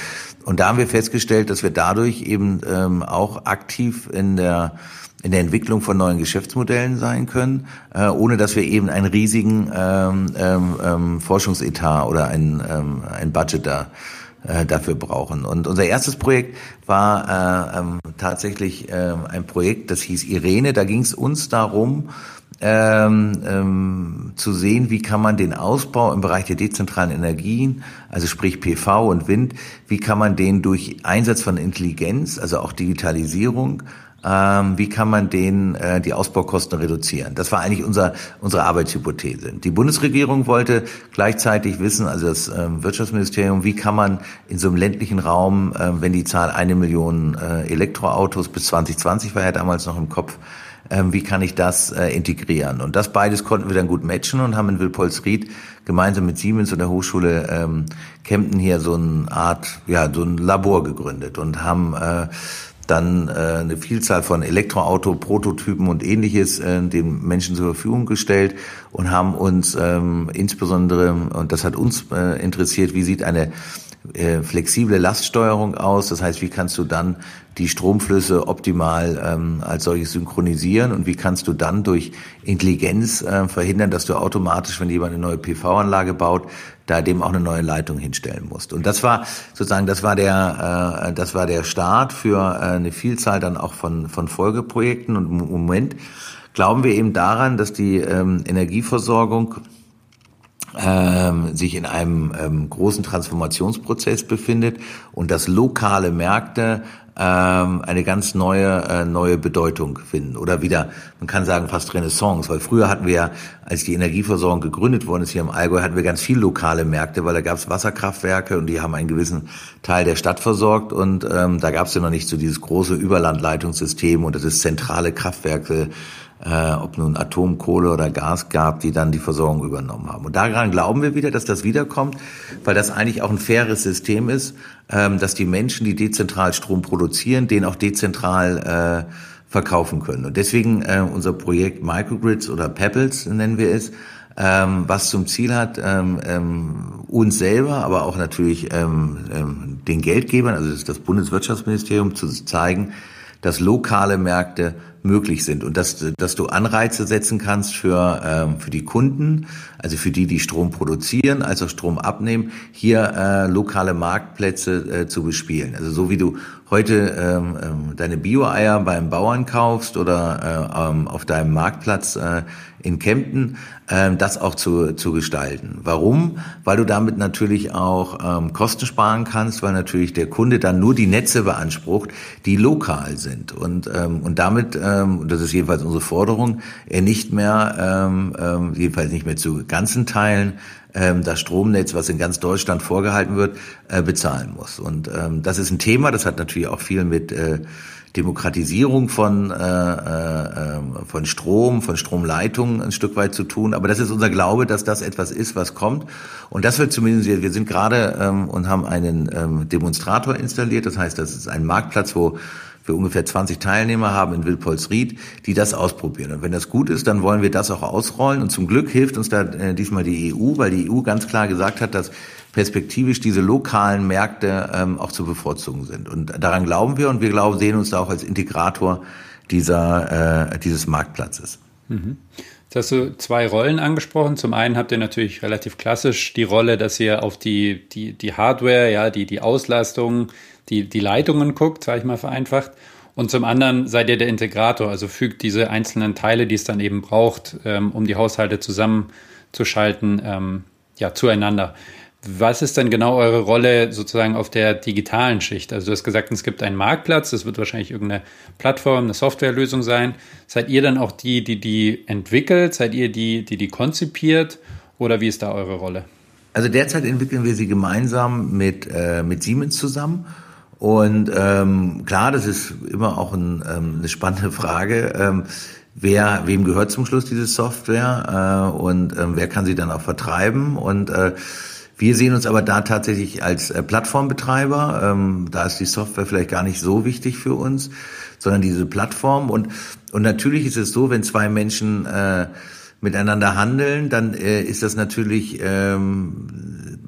und da haben wir festgestellt, dass wir dadurch eben ähm, auch aktiv in der in der Entwicklung von neuen Geschäftsmodellen sein können, äh, ohne dass wir eben einen riesigen ähm, ähm, ähm Forschungsetat oder ein, ähm, ein Budget da äh, dafür brauchen. Und unser erstes Projekt war äh, ähm, tatsächlich äh, ein Projekt, das hieß Irene. Da ging es uns darum, ähm, ähm, zu sehen, wie kann man den Ausbau im Bereich der dezentralen Energien, also sprich PV und Wind, wie kann man den durch Einsatz von Intelligenz, also auch Digitalisierung, ähm, wie kann man den äh, die Ausbaukosten reduzieren. Das war eigentlich unser, unsere Arbeitshypothese. Die Bundesregierung wollte gleichzeitig wissen, also das ähm, Wirtschaftsministerium, wie kann man in so einem ländlichen Raum, äh, wenn die Zahl eine Million äh, Elektroautos bis 2020 war ja damals noch im Kopf, ähm, wie kann ich das äh, integrieren? Und das beides konnten wir dann gut matchen und haben in Wilpolsried gemeinsam mit Siemens und der Hochschule ähm, Kempten hier so eine Art, ja, so ein Labor gegründet und haben äh, dann äh, eine Vielzahl von Elektroauto-Prototypen und ähnliches äh, den Menschen zur Verfügung gestellt und haben uns ähm, insbesondere, und das hat uns äh, interessiert, wie sieht eine äh, flexible Laststeuerung aus. Das heißt, wie kannst du dann die Stromflüsse optimal ähm, als solches synchronisieren und wie kannst du dann durch Intelligenz äh, verhindern, dass du automatisch, wenn jemand eine neue PV-Anlage baut, da dem auch eine neue Leitung hinstellen musst. Und das war sozusagen, das war der, äh, das war der Start für äh, eine Vielzahl dann auch von von Folgeprojekten. Und im Moment glauben wir eben daran, dass die ähm, Energieversorgung ähm, sich in einem ähm, großen Transformationsprozess befindet und dass lokale Märkte ähm, eine ganz neue äh, neue Bedeutung finden oder wieder man kann sagen fast Renaissance, weil früher hatten wir ja, als die Energieversorgung gegründet worden ist hier im Allgäu, hatten wir ganz viel lokale Märkte, weil da gab es Wasserkraftwerke und die haben einen gewissen Teil der Stadt versorgt und ähm, da gab es ja noch nicht so dieses große Überlandleitungssystem und das ist zentrale Kraftwerke äh, ob nun Atom, Kohle oder Gas gab, die dann die Versorgung übernommen haben. Und daran glauben wir wieder, dass das wiederkommt, weil das eigentlich auch ein faires System ist, ähm, dass die Menschen, die dezentral Strom produzieren, den auch dezentral äh, verkaufen können. Und deswegen äh, unser Projekt Microgrids oder Pebbles nennen wir es, ähm, was zum Ziel hat, ähm, ähm, uns selber, aber auch natürlich ähm, ähm, den Geldgebern, also das, das Bundeswirtschaftsministerium, zu zeigen, dass lokale Märkte möglich sind und dass, dass du Anreize setzen kannst für, ähm, für die Kunden, also für die, die Strom produzieren, als auch Strom abnehmen, hier äh, lokale Marktplätze äh, zu bespielen. Also so wie du heute ähm, ähm, deine Bio-Eier beim Bauern kaufst oder äh, ähm, auf deinem Marktplatz äh, in Kempten, ähm, das auch zu, zu gestalten. Warum? Weil du damit natürlich auch ähm, Kosten sparen kannst, weil natürlich der Kunde dann nur die Netze beansprucht, die lokal sind. Und, ähm, und damit, ähm, das ist jedenfalls unsere Forderung, er nicht mehr, ähm, ähm, jedenfalls nicht mehr zu ganzen Teilen, ähm, das Stromnetz, was in ganz Deutschland vorgehalten wird, äh, bezahlen muss. Und ähm, das ist ein Thema, das hat natürlich auch viel mit äh, Demokratisierung von, äh, äh, von Strom, von Stromleitungen ein Stück weit zu tun. Aber das ist unser Glaube, dass das etwas ist, was kommt. Und das wird zumindest, wir sind gerade ähm, und haben einen ähm, Demonstrator installiert. Das heißt, das ist ein Marktplatz, wo wir ungefähr 20 Teilnehmer haben in Wilpolsried, die das ausprobieren. Und wenn das gut ist, dann wollen wir das auch ausrollen. Und zum Glück hilft uns da äh, diesmal die EU, weil die EU ganz klar gesagt hat, dass perspektivisch diese lokalen Märkte ähm, auch zu bevorzugen sind. Und daran glauben wir und wir glauben, sehen uns da auch als Integrator dieser, äh, dieses Marktplatzes. Mhm. Jetzt hast du zwei Rollen angesprochen. Zum einen habt ihr natürlich relativ klassisch die Rolle, dass ihr auf die, die, die Hardware, ja, die, die Auslastung, die, die Leitungen guckt, sage ich mal vereinfacht. Und zum anderen seid ihr der Integrator, also fügt diese einzelnen Teile, die es dann eben braucht, ähm, um die Haushalte zusammenzuschalten, ähm, ja, zueinander. Was ist denn genau eure Rolle sozusagen auf der digitalen Schicht? Also du hast gesagt, es gibt einen Marktplatz, das wird wahrscheinlich irgendeine Plattform, eine Softwarelösung sein. Seid ihr dann auch die, die die entwickelt? Seid ihr die, die die konzipiert? Oder wie ist da eure Rolle? Also derzeit entwickeln wir sie gemeinsam mit, äh, mit Siemens zusammen. Und ähm, klar, das ist immer auch ein, ähm, eine spannende Frage. Ähm, wer, wem gehört zum Schluss diese Software äh, und ähm, wer kann sie dann auch vertreiben? Und äh, Wir sehen uns aber da tatsächlich als äh, Plattformbetreiber. Ähm, da ist die Software vielleicht gar nicht so wichtig für uns, sondern diese Plattform. Und, und natürlich ist es so, wenn zwei Menschen äh, miteinander handeln, dann äh, ist das natürlich, ähm,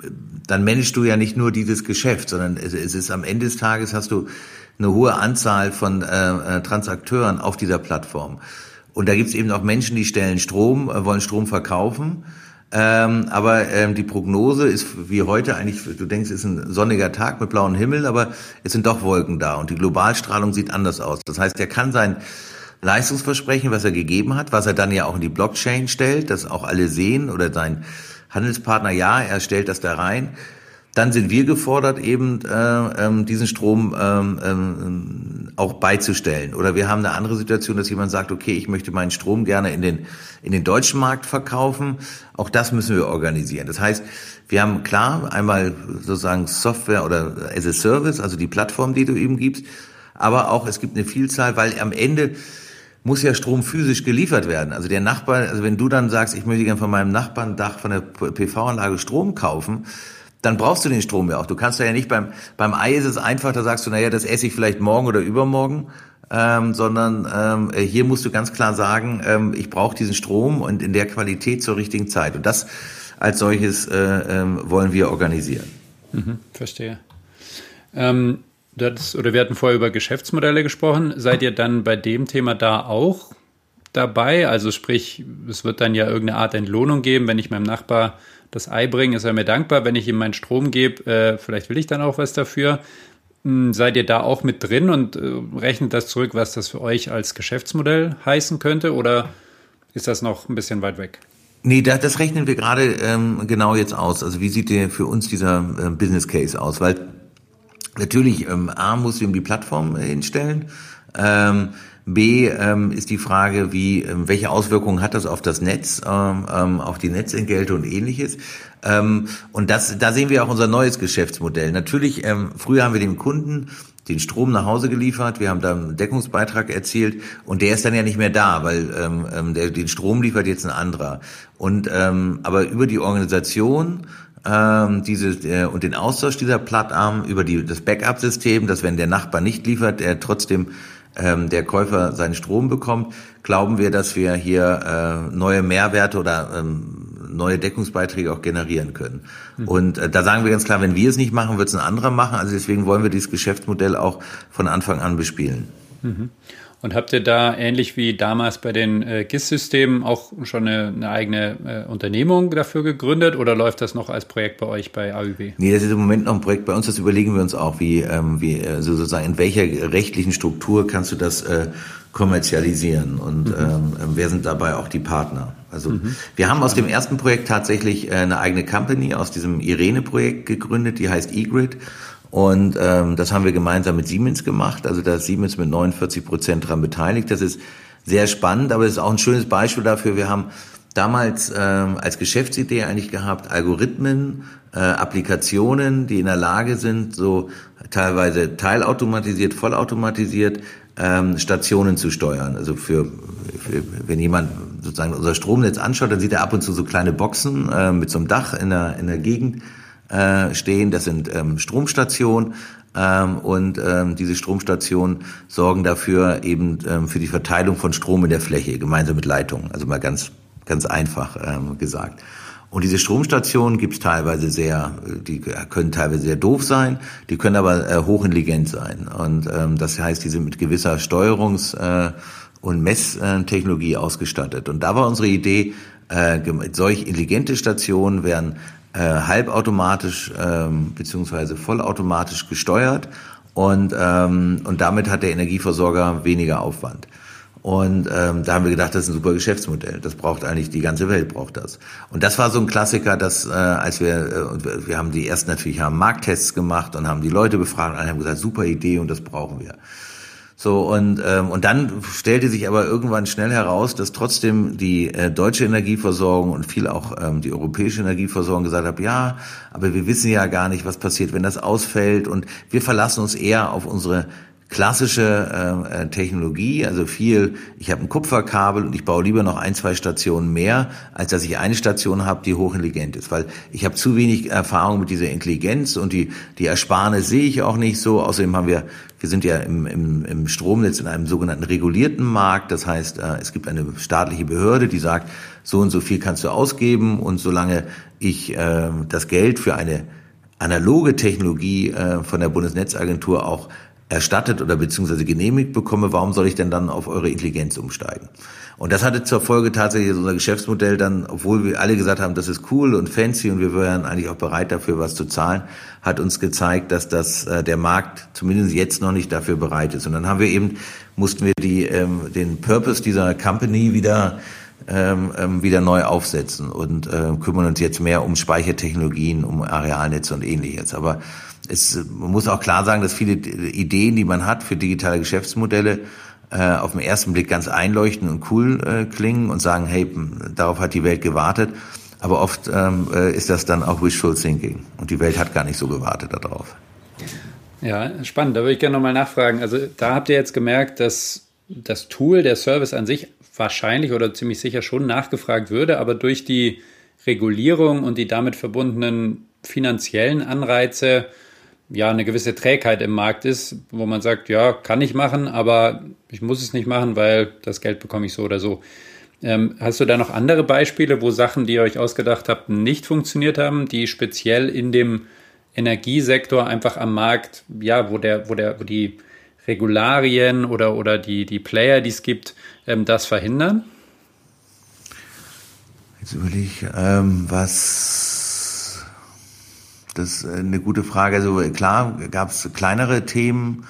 dann managst du ja nicht nur dieses Geschäft, sondern es, es ist am Ende des Tages hast du eine hohe Anzahl von äh, äh Transakteuren auf dieser Plattform. Und da gibt es eben auch Menschen, die stellen Strom, äh, wollen Strom verkaufen. Ähm, aber ähm, die Prognose ist wie heute eigentlich, du denkst, es ist ein sonniger Tag mit blauem Himmel, aber es sind doch Wolken da und die Globalstrahlung sieht anders aus. Das heißt, er kann sein Leistungsversprechen, was er gegeben hat, was er dann ja auch in die Blockchain stellt, dass auch alle sehen oder sein Handelspartner, ja, er stellt das da rein. Dann sind wir gefordert, eben äh, ähm, diesen Strom ähm, ähm, auch beizustellen. Oder wir haben eine andere Situation, dass jemand sagt, okay, ich möchte meinen Strom gerne in den, in den deutschen Markt verkaufen. Auch das müssen wir organisieren. Das heißt, wir haben klar einmal sozusagen Software oder as a Service, also die Plattform, die du eben gibst. Aber auch es gibt eine Vielzahl, weil am Ende muss ja Strom physisch geliefert werden. Also der Nachbar, also wenn du dann sagst, ich möchte gerne von meinem Nachbarn Dach von der PV-Anlage Strom kaufen, dann brauchst du den Strom ja auch. Du kannst ja nicht beim, beim Ei ist es einfach, da sagst du, naja, das esse ich vielleicht morgen oder übermorgen, ähm, sondern ähm, hier musst du ganz klar sagen, ähm, ich brauche diesen Strom und in der Qualität zur richtigen Zeit. Und das als solches äh, ähm, wollen wir organisieren. Mhm, verstehe. Ähm, das, oder wir hatten vorher über Geschäftsmodelle gesprochen. Seid ihr dann bei dem Thema da auch dabei? Also sprich, es wird dann ja irgendeine Art Entlohnung geben, wenn ich meinem Nachbar das Ei bringe, ist er mir dankbar. Wenn ich ihm meinen Strom gebe, äh, vielleicht will ich dann auch was dafür. Hm, seid ihr da auch mit drin und äh, rechnet das zurück, was das für euch als Geschäftsmodell heißen könnte? Oder ist das noch ein bisschen weit weg? Nee, das, das rechnen wir gerade ähm, genau jetzt aus. Also wie sieht der für uns dieser äh, Business Case aus? Weil natürlich, ähm, A, muss ihm die Plattform äh, hinstellen. Ähm, B ähm, ist die Frage, wie, ähm, welche Auswirkungen hat das auf das Netz, ähm, ähm, auf die Netzentgelte und ähnliches. Ähm, und das, da sehen wir auch unser neues Geschäftsmodell. Natürlich, ähm, früher haben wir dem Kunden den Strom nach Hause geliefert, wir haben da einen Deckungsbeitrag erzielt und der ist dann ja nicht mehr da, weil ähm, ähm der den Strom liefert jetzt ein anderer. Und ähm, aber über die Organisation ähm, diese, äh, und den Austausch dieser Plattarm über die, das Backup-System, dass wenn der Nachbar nicht liefert, er trotzdem ähm, der Käufer seinen Strom bekommt, glauben wir, dass wir hier äh, neue Mehrwerte oder ähm, neue Deckungsbeiträge auch generieren können. Mhm. Und äh, da sagen wir ganz klar, wenn wir es nicht machen, wird es ein anderer machen. Also deswegen wollen wir dieses Geschäftsmodell auch von Anfang an bespielen. Mhm. Und habt ihr da ähnlich wie damals bei den äh, GIS-Systemen auch schon eine, eine eigene äh, Unternehmung dafür gegründet oder läuft das noch als Projekt bei euch bei AÜB? Nee, das ist im Moment noch ein Projekt bei uns. Das überlegen wir uns auch, wie, ähm, wie also sozusagen in welcher rechtlichen Struktur kannst du das äh, kommerzialisieren und mhm. ähm, wer sind dabei auch die Partner? Also mhm. wir haben aus dem ersten Projekt tatsächlich äh, eine eigene Company aus diesem Irene-Projekt gegründet, die heißt eGrid und ähm, das haben wir gemeinsam mit Siemens gemacht. Also da ist Siemens mit 49 Prozent dran beteiligt. Das ist sehr spannend, aber es ist auch ein schönes Beispiel dafür. Wir haben damals ähm, als Geschäftsidee eigentlich gehabt, Algorithmen, äh, Applikationen, die in der Lage sind, so teilweise teilautomatisiert, vollautomatisiert ähm, Stationen zu steuern. Also für, für wenn jemand sozusagen unser Stromnetz anschaut, dann sieht er ab und zu so kleine Boxen äh, mit so einem Dach in der, in der Gegend äh, stehen. Das sind ähm, Stromstationen. Ähm, und ähm, diese Stromstationen sorgen dafür eben ähm, für die Verteilung von Strom in der Fläche, gemeinsam mit Leitungen. Also mal ganz, ganz einfach ähm, gesagt. Und diese Stromstationen gibt's teilweise sehr, die können teilweise sehr doof sein, die können aber äh, hochintelligent sein. Und ähm, das heißt, die sind mit gewisser Steuerungs- äh, und Messtechnologie ausgestattet. Und da war unsere Idee, äh, solch intelligente Stationen werden äh, halbautomatisch ähm, beziehungsweise vollautomatisch gesteuert und, ähm, und damit hat der Energieversorger weniger Aufwand. Und ähm, da haben wir gedacht, das ist ein super Geschäftsmodell. Das braucht eigentlich die ganze Welt braucht das. Und das war so ein Klassiker, dass äh, als wir äh, wir haben die ersten natürlich haben Markttests gemacht und haben die Leute befragt und haben gesagt, super Idee und das brauchen wir. So, und, ähm, und dann stellte sich aber irgendwann schnell heraus, dass trotzdem die äh, deutsche Energieversorgung und viel auch ähm, die europäische Energieversorgung gesagt haben, ja, aber wir wissen ja gar nicht, was passiert, wenn das ausfällt. Und wir verlassen uns eher auf unsere klassische äh, Technologie, also viel, ich habe ein Kupferkabel und ich baue lieber noch ein, zwei Stationen mehr, als dass ich eine Station habe, die hochintelligent ist, weil ich habe zu wenig Erfahrung mit dieser Intelligenz und die, die Ersparnis sehe ich auch nicht so. Außerdem haben wir, wir sind ja im, im, im Stromnetz in einem sogenannten regulierten Markt, das heißt, äh, es gibt eine staatliche Behörde, die sagt, so und so viel kannst du ausgeben und solange ich äh, das Geld für eine analoge Technologie äh, von der Bundesnetzagentur auch erstattet oder beziehungsweise genehmigt bekomme, warum soll ich denn dann auf eure Intelligenz umsteigen? Und das hatte zur Folge tatsächlich unser Geschäftsmodell dann, obwohl wir alle gesagt haben, das ist cool und fancy und wir wären eigentlich auch bereit dafür, was zu zahlen, hat uns gezeigt, dass das äh, der Markt zumindest jetzt noch nicht dafür bereit ist. Und dann haben wir eben, mussten wir die, ähm, den Purpose dieser Company wieder ähm, ähm, wieder neu aufsetzen und äh, kümmern uns jetzt mehr um Speichertechnologien, um Arealnetze und ähnliches. Aber es, man muss auch klar sagen, dass viele Ideen, die man hat für digitale Geschäftsmodelle, äh, auf den ersten Blick ganz einleuchtend und cool äh, klingen und sagen, hey, darauf hat die Welt gewartet. Aber oft ähm, äh, ist das dann auch Wishful Thinking und die Welt hat gar nicht so gewartet darauf. Ja, spannend. Da würde ich gerne nochmal nachfragen. Also da habt ihr jetzt gemerkt, dass das Tool, der Service an sich wahrscheinlich oder ziemlich sicher schon nachgefragt würde, aber durch die Regulierung und die damit verbundenen finanziellen Anreize ja eine gewisse Trägheit im Markt ist, wo man sagt, ja, kann ich machen, aber ich muss es nicht machen, weil das Geld bekomme ich so oder so. Ähm, hast du da noch andere Beispiele, wo Sachen, die ihr euch ausgedacht habt, nicht funktioniert haben, die speziell in dem Energiesektor einfach am Markt, ja, wo der, wo der, wo die Regularien oder, oder die, die Player, die es gibt, ähm, das verhindern? Jetzt überlege ich, ähm, was das ist eine gute Frage. Also klar gab es kleinere Themen,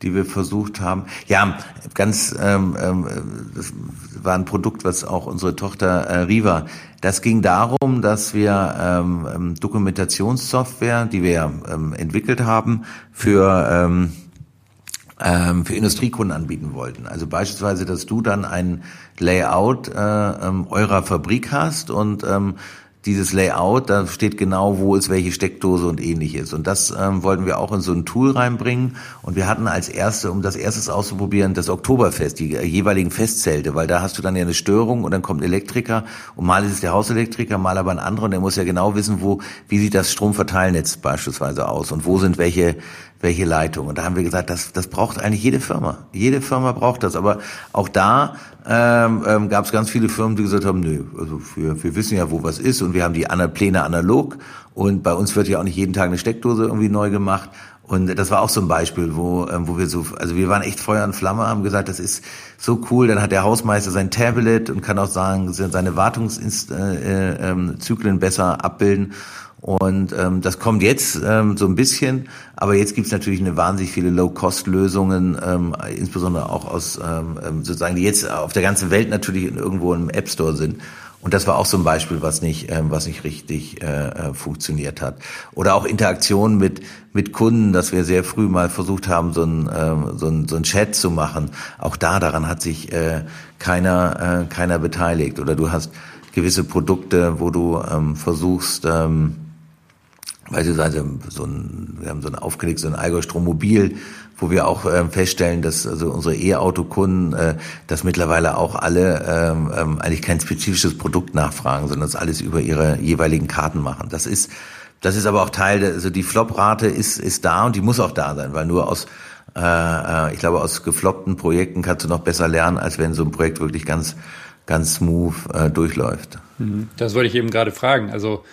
die wir versucht haben. Ja, ganz, ähm, ähm, das war ein Produkt, was auch unsere Tochter äh, Riva. Das ging darum, dass wir ähm, ähm Dokumentationssoftware, die wir ähm, entwickelt haben, für ähm, ähm, für Industriekunden anbieten wollten. Also beispielsweise, dass du dann ein Layout äh, ähm, eurer Fabrik hast und ähm, dieses Layout, da steht genau, wo ist welche Steckdose und ähnliches. Und das ähm, wollten wir auch in so ein Tool reinbringen. Und wir hatten als erste, um das erstes auszuprobieren, das Oktoberfest, die äh, jeweiligen Festzelte, weil da hast du dann ja eine Störung und dann kommt Elektriker und mal ist es der Hauselektriker, mal aber ein anderer und der muss ja genau wissen, wo, wie sieht das Stromverteilnetz beispielsweise aus und wo sind welche welche Leitung. Und da haben wir gesagt, das, das braucht eigentlich jede Firma. Jede Firma braucht das. Aber auch da ähm, ähm, gab es ganz viele Firmen, die gesagt haben, nö, also wir, wir wissen ja, wo was ist und wir haben die Pläne analog und bei uns wird ja auch nicht jeden Tag eine Steckdose irgendwie neu gemacht. Und das war auch so ein Beispiel, wo, ähm, wo wir so, also wir waren echt Feuer und Flamme, haben gesagt, das ist so cool. Dann hat der Hausmeister sein Tablet und kann auch sagen, seine Wartungszyklen besser abbilden. Und ähm, das kommt jetzt ähm, so ein bisschen, aber jetzt gibt's natürlich eine wahnsinnig viele Low-Cost-Lösungen, ähm, insbesondere auch aus ähm, ähm, sozusagen, die jetzt auf der ganzen Welt natürlich irgendwo im App Store sind. Und das war auch so ein Beispiel, was nicht, ähm, was nicht richtig äh, äh, funktioniert hat. Oder auch Interaktion mit mit Kunden, dass wir sehr früh mal versucht haben, so ein ähm, so ein, so ein Chat zu machen. Auch da daran hat sich äh, keiner äh, keiner beteiligt. Oder du hast gewisse Produkte, wo du ähm, versuchst ähm, beispielsweise so ein, wir haben so ein aufgelegt, so ein Allgäu Strommobil, wo wir auch ähm, feststellen, dass also unsere E-Auto-Kunden, äh, dass mittlerweile auch alle ähm, ähm, eigentlich kein spezifisches Produkt nachfragen, sondern das alles über ihre jeweiligen Karten machen. Das ist, das ist aber auch Teil, der, also die Flop-Rate ist, ist da und die muss auch da sein, weil nur aus, äh, äh, ich glaube, aus gefloppten Projekten kannst du noch besser lernen, als wenn so ein Projekt wirklich ganz, ganz smooth äh, durchläuft. Mhm. Das wollte ich eben gerade fragen. Also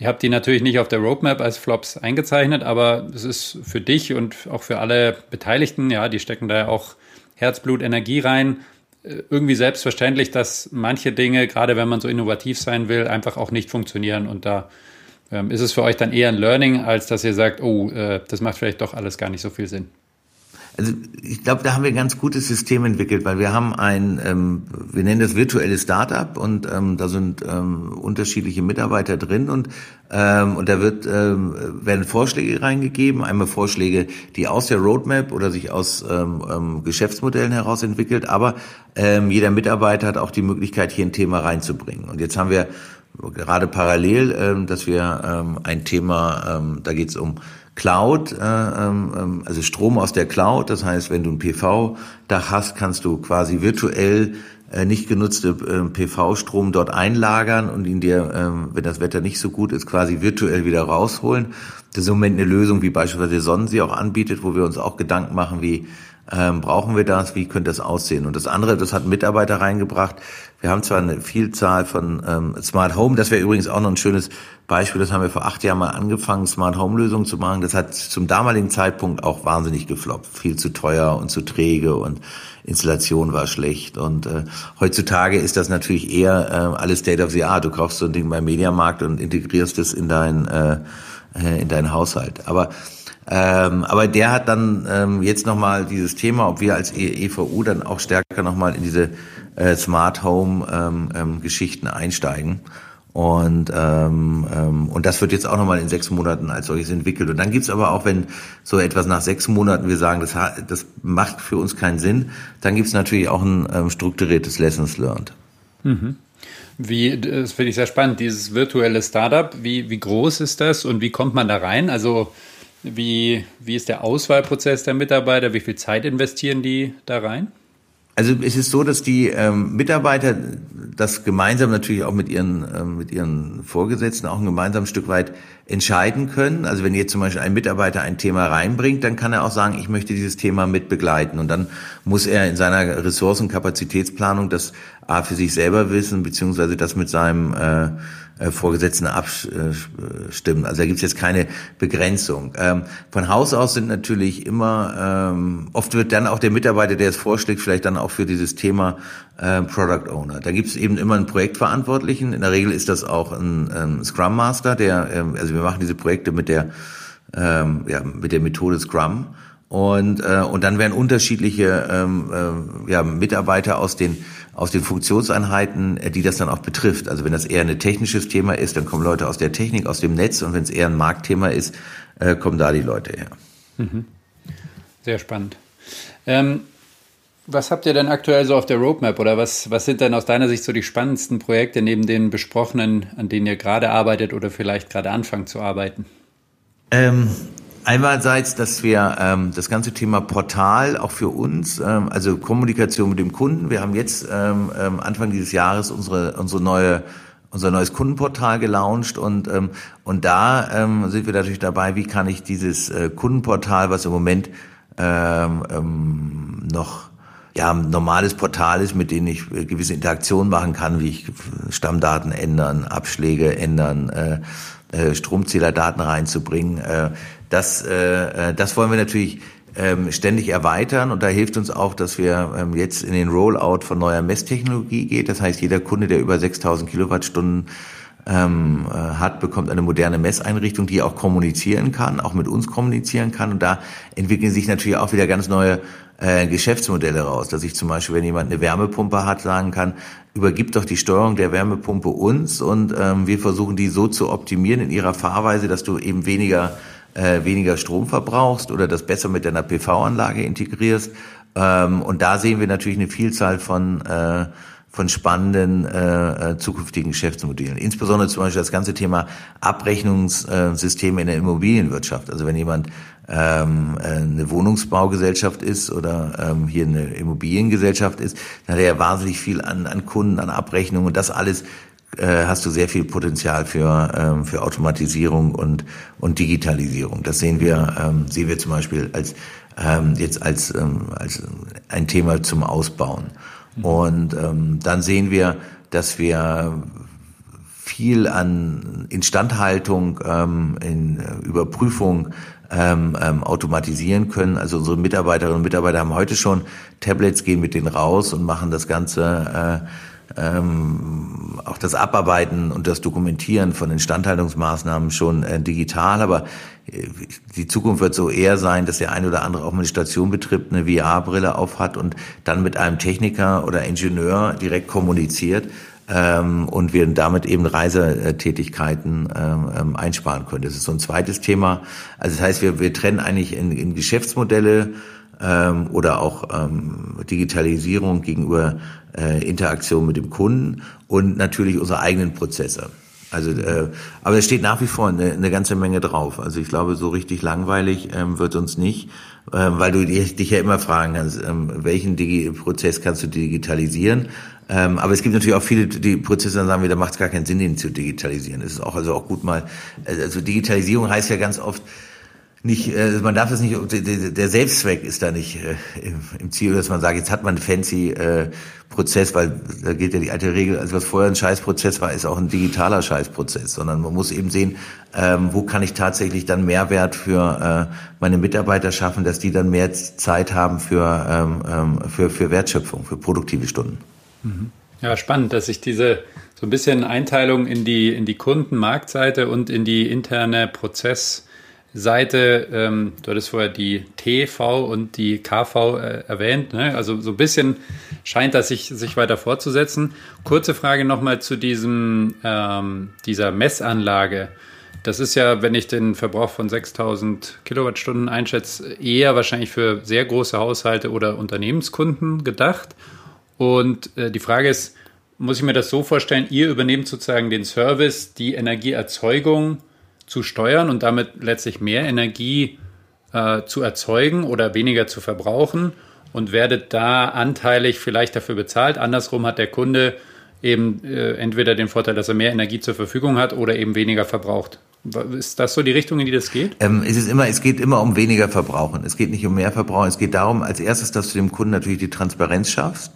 Ihr habt die natürlich nicht auf der Roadmap als Flops eingezeichnet, aber es ist für dich und auch für alle Beteiligten, ja, die stecken da ja auch Herzblut, Energie rein, äh, irgendwie selbstverständlich, dass manche Dinge, gerade wenn man so innovativ sein will, einfach auch nicht funktionieren. Und da ähm, ist es für euch dann eher ein Learning, als dass ihr sagt, oh, äh, das macht vielleicht doch alles gar nicht so viel Sinn. Also ich glaube, da haben wir ein ganz gutes System entwickelt, weil wir haben ein, ähm, wir nennen das virtuelles Startup und ähm, da sind ähm, unterschiedliche Mitarbeiter drin und ähm, und da wird ähm, werden Vorschläge reingegeben, einmal Vorschläge, die aus der Roadmap oder sich aus ähm, ähm, Geschäftsmodellen heraus entwickelt, aber ähm, jeder Mitarbeiter hat auch die Möglichkeit, hier ein Thema reinzubringen. Und jetzt haben wir gerade parallel, ähm, dass wir ähm, ein Thema, ähm, da geht es um Cloud, äh, ähm, ähm, also Strom aus der Cloud. Das heißt, wenn du ein PV-Dach hast, kannst du quasi virtuell äh, nicht genutzte äh, PV-Strom dort einlagern und ihn dir, äh, wenn das Wetter nicht so gut ist, quasi virtuell wieder rausholen. Das ist im Moment eine Lösung, wie beispielsweise Sonnen sie auch anbietet, wo wir uns auch Gedanken machen, wie ähm, brauchen wir das, wie könnte das aussehen? Und das andere, das hat Mitarbeiter reingebracht. Wir haben zwar eine Vielzahl von ähm, Smart Home, das wäre übrigens auch noch ein schönes Beispiel, das haben wir vor acht Jahren mal angefangen, Smart Home Lösungen zu machen. Das hat zum damaligen Zeitpunkt auch wahnsinnig gefloppt. Viel zu teuer und zu träge und Installation war schlecht. Und äh, heutzutage ist das natürlich eher äh, alles State of the Art. Du kaufst so ein Ding beim Mediamarkt und integrierst es in dein, äh, äh in deinen Haushalt. Aber ähm, aber der hat dann ähm, jetzt nochmal dieses Thema, ob wir als EVU dann auch stärker nochmal in diese äh, Smart Home ähm, ähm, Geschichten einsteigen. Und, ähm, ähm, und das wird jetzt auch nochmal in sechs Monaten als solches entwickelt. Und dann gibt's aber auch, wenn so etwas nach sechs Monaten wir sagen, das, das macht für uns keinen Sinn, dann gibt's natürlich auch ein ähm, strukturiertes Lessons Learned. Mhm. Wie, das finde ich sehr spannend, dieses virtuelle Startup, wie, wie groß ist das und wie kommt man da rein? Also wie, wie ist der Auswahlprozess der Mitarbeiter? Wie viel Zeit investieren die da rein? Also es ist so, dass die ähm, Mitarbeiter das gemeinsam natürlich auch mit ihren ähm, mit ihren Vorgesetzten auch ein gemeinsames Stück weit entscheiden können. Also wenn jetzt zum Beispiel ein Mitarbeiter ein Thema reinbringt, dann kann er auch sagen, ich möchte dieses Thema mit begleiten. Und dann muss er in seiner Ressourcenkapazitätsplanung das A für sich selber wissen, beziehungsweise das mit seinem äh, Vorgesetzten abstimmen. Also da gibt es jetzt keine Begrenzung. Ähm, von Haus aus sind natürlich immer, ähm, oft wird dann auch der Mitarbeiter, der es vorschlägt, vielleicht dann auch für dieses Thema äh, Product Owner. Da gibt es eben immer einen Projektverantwortlichen. In der Regel ist das auch ein, Scrum Master, der, ähm, also wir machen diese Projekte mit der, ja, mit der Methode Scrum. Und, äh, und dann werden unterschiedliche ähm, äh, ja, Mitarbeiter aus den aus den Funktionseinheiten, äh, die das dann auch betrifft. Also wenn das eher ein technisches Thema ist, dann kommen Leute aus der Technik, aus dem Netz und wenn es eher ein Marktthema ist, äh, kommen da die Leute her. Mhm. Sehr spannend. Ähm, was habt ihr denn aktuell so auf der Roadmap oder was, was sind denn aus deiner Sicht so die spannendsten Projekte neben den besprochenen, an denen ihr gerade arbeitet oder vielleicht gerade anfangt zu arbeiten? Ähm, Einerseits, dass wir ähm, das ganze Thema Portal auch für uns, ähm, also Kommunikation mit dem Kunden. Wir haben jetzt ähm, ähm, Anfang dieses Jahres unsere unsere neue unser neues Kundenportal gelauncht und ähm, und da ähm, sind wir natürlich dabei, wie kann ich dieses äh, Kundenportal, was im Moment ähm, ähm, noch ja, ein normales Portal ist, mit dem ich äh, gewisse Interaktionen machen kann, wie ich Stammdaten ändern, Abschläge ändern, äh, äh, Stromzählerdaten reinzubringen. Äh, das, äh, äh, das wollen wir natürlich ähm, ständig erweitern und da hilft uns auch, dass wir ähm, jetzt in den Rollout von neuer Messtechnologie geht. Das heißt, jeder Kunde, der über 6000 Kilowattstunden ähm, äh, hat, bekommt eine moderne Messeinrichtung, die auch kommunizieren kann, auch mit uns kommunizieren kann. Und da entwickeln sich natürlich auch wieder ganz neue äh, Geschäftsmodelle raus. Dass ich zum Beispiel, wenn jemand eine Wärmepumpe hat, sagen kann, übergibt doch die Steuerung der Wärmepumpe uns und ähm, wir versuchen die so zu optimieren in ihrer Fahrweise, dass du eben weniger äh, weniger Strom verbrauchst oder das besser mit deiner PV-Anlage integrierst. Ähm, und da sehen wir natürlich eine Vielzahl von äh, von spannenden äh, äh, zukünftigen Geschäftsmodellen. Insbesondere zum Beispiel das ganze Thema Abrechnungssysteme in der Immobilienwirtschaft. Also wenn jemand ähm, äh, eine Wohnungsbaugesellschaft ist oder ähm, hier eine Immobiliengesellschaft ist, dann hat er ja wahnsinnig viel an, an Kunden, an Abrechnungen und das alles hast du sehr viel Potenzial für, ähm, für Automatisierung und, und Digitalisierung. Das sehen wir, ähm, sehen wir zum Beispiel als, ähm, jetzt als, ähm, als ein Thema zum Ausbauen. Mhm. Und ähm, dann sehen wir, dass wir viel an Instandhaltung, ähm, in Überprüfung ähm, ähm, automatisieren können. Also unsere Mitarbeiterinnen und Mitarbeiter haben heute schon Tablets, gehen mit denen raus und machen das Ganze äh, ähm, auch das Abarbeiten und das Dokumentieren von Instandhaltungsmaßnahmen schon äh, digital, aber äh, die Zukunft wird so eher sein, dass der eine oder andere auch mal eine Station betritt, eine VR-Brille aufhat und dann mit einem Techniker oder Ingenieur direkt kommuniziert ähm, und wir damit eben Reisetätigkeiten ähm, ähm, einsparen können. Das ist so ein zweites Thema. Also das heißt, wir, wir trennen eigentlich in, in Geschäftsmodelle ähm, oder auch ähm, Digitalisierung gegenüber äh, Interaktion mit dem Kunden und natürlich unsere eigenen Prozesse. Also, äh, aber es steht nach wie vor eine, eine ganze Menge drauf. Also ich glaube, so richtig langweilig ähm, wird uns nicht, äh, weil du dich, dich ja immer fragen kannst, ähm, welchen Digi Prozess kannst du digitalisieren? Ähm, aber es gibt natürlich auch viele die Prozesse, dann sagen wir, da macht es gar keinen Sinn, den zu digitalisieren. Es ist auch also auch gut mal, also Digitalisierung heißt ja ganz oft, nicht, äh, man darf es nicht, der Selbstzweck ist da nicht äh, im Ziel, dass man sagt, jetzt hat man einen fancy äh, Prozess, weil da gilt ja die alte Regel, also was vorher ein Scheißprozess war, ist auch ein digitaler Scheißprozess, sondern man muss eben sehen, ähm, wo kann ich tatsächlich dann Mehrwert für äh, meine Mitarbeiter schaffen, dass die dann mehr Zeit haben für, ähm, ähm für, für Wertschöpfung, für produktive Stunden. Mhm. Ja, spannend, dass sich diese so ein bisschen Einteilung in die, in die Kundenmarktseite und in die interne Prozess- Seite, ähm, du hattest vorher die TV und die KV äh, erwähnt, ne? also so ein bisschen scheint das sich, sich weiter fortzusetzen. Kurze Frage nochmal zu diesem, ähm, dieser Messanlage. Das ist ja, wenn ich den Verbrauch von 6000 Kilowattstunden einschätze, eher wahrscheinlich für sehr große Haushalte oder Unternehmenskunden gedacht. Und äh, die Frage ist, muss ich mir das so vorstellen, ihr übernehmt sozusagen den Service, die Energieerzeugung zu steuern und damit letztlich mehr Energie äh, zu erzeugen oder weniger zu verbrauchen und werdet da anteilig vielleicht dafür bezahlt. Andersrum hat der Kunde eben äh, entweder den Vorteil, dass er mehr Energie zur Verfügung hat oder eben weniger verbraucht. Ist das so die Richtung, in die das geht? Ähm, es, ist immer, es geht immer um weniger Verbrauchen. Es geht nicht um mehr Verbrauchen. Es geht darum, als erstes, dass du dem Kunden natürlich die Transparenz schaffst.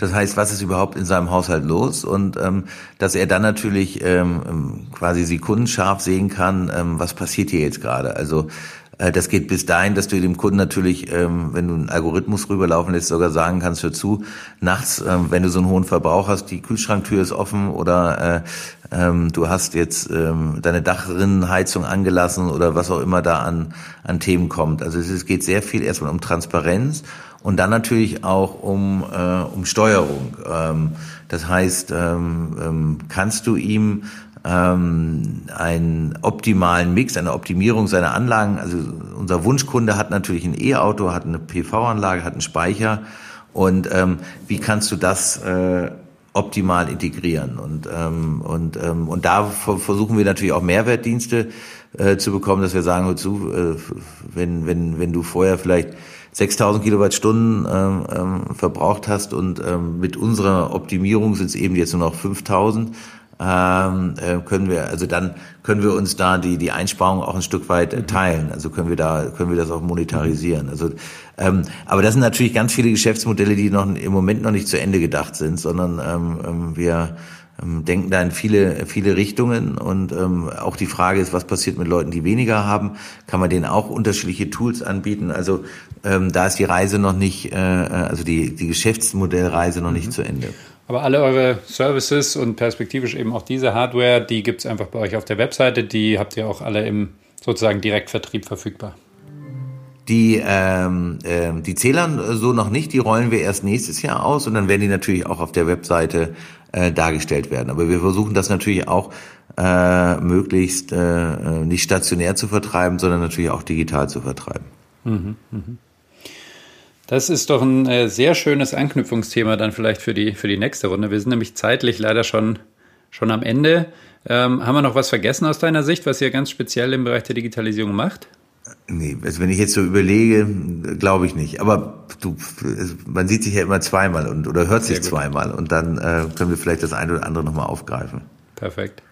Das heißt, was ist überhaupt in seinem Haushalt los? Und ähm, dass er dann natürlich ähm, ähm, quasi sekundenscharf sehen kann, ähm, was passiert hier jetzt gerade. Also das geht bis dahin, dass du dem Kunden natürlich, ähm, wenn du einen Algorithmus rüberlaufen lässt, sogar sagen kannst, hör zu, nachts, ähm, wenn du so einen hohen Verbrauch hast, die Kühlschranktür ist offen oder äh, ähm, du hast jetzt deine Dachrinnenheizung angelassen oder was auch immer da an, an Themen kommt. Also es geht sehr viel erstmal um Transparenz und dann natürlich auch um, äh, um Steuerung. Das heißt, kannst du ihm ähm, einen optimalen Mix, eine Optimierung seiner Anlagen, also unser Wunschkunde hat natürlich ein E-Auto, hat eine PV-Anlage, hat einen Speicher. Und ähm, wie kannst du das äh, optimal integrieren? Und ähm, und ähm, und da versuchen wir natürlich auch Mehrwertdienste äh, zu bekommen, dass wir sagen, zu, äh, wenn wenn wenn du vorher vielleicht 6000 Kilowattstunden ähm, ähm, verbraucht hast und ähm, mit unserer Optimierung sind es eben jetzt nur noch 5000 ähm, äh, können wir also dann können wir uns da die die Einsparung auch ein Stück weit äh, teilen also können wir da können wir das auch monetarisieren also ähm, aber das sind natürlich ganz viele Geschäftsmodelle die noch im Moment noch nicht zu Ende gedacht sind sondern ähm, ähm wir ähm, denken da in viele, viele Richtungen und ähm, auch die Frage ist, was passiert mit Leuten, die weniger haben? Kann man denen auch unterschiedliche Tools anbieten? Also ähm, da ist die Reise noch nicht, äh, also die, die Geschäftsmodellreise noch nicht mhm. zu Ende. Aber alle eure Services und perspektivisch eben auch diese Hardware, die gibt es einfach bei euch auf der Webseite, die habt ihr auch alle im sozusagen Direktvertrieb verfügbar. Die, ähm, äh, die zählern so noch nicht, die rollen wir erst nächstes Jahr aus und dann werden die natürlich auch auf der Webseite äh, dargestellt werden. Aber wir versuchen das natürlich auch äh, möglichst äh, nicht stationär zu vertreiben, sondern natürlich auch digital zu vertreiben. Mhm, mhm. Das ist doch ein äh, sehr schönes Anknüpfungsthema dann vielleicht für die, für die nächste Runde. Wir sind nämlich zeitlich leider schon, schon am Ende. Ähm, haben wir noch was vergessen aus deiner Sicht, was ihr ganz speziell im Bereich der Digitalisierung macht? Nee, also wenn ich jetzt so überlege, glaube ich nicht. Aber du, man sieht sich ja immer zweimal und oder hört sich zweimal und dann äh, können wir vielleicht das eine oder andere nochmal aufgreifen. Perfekt.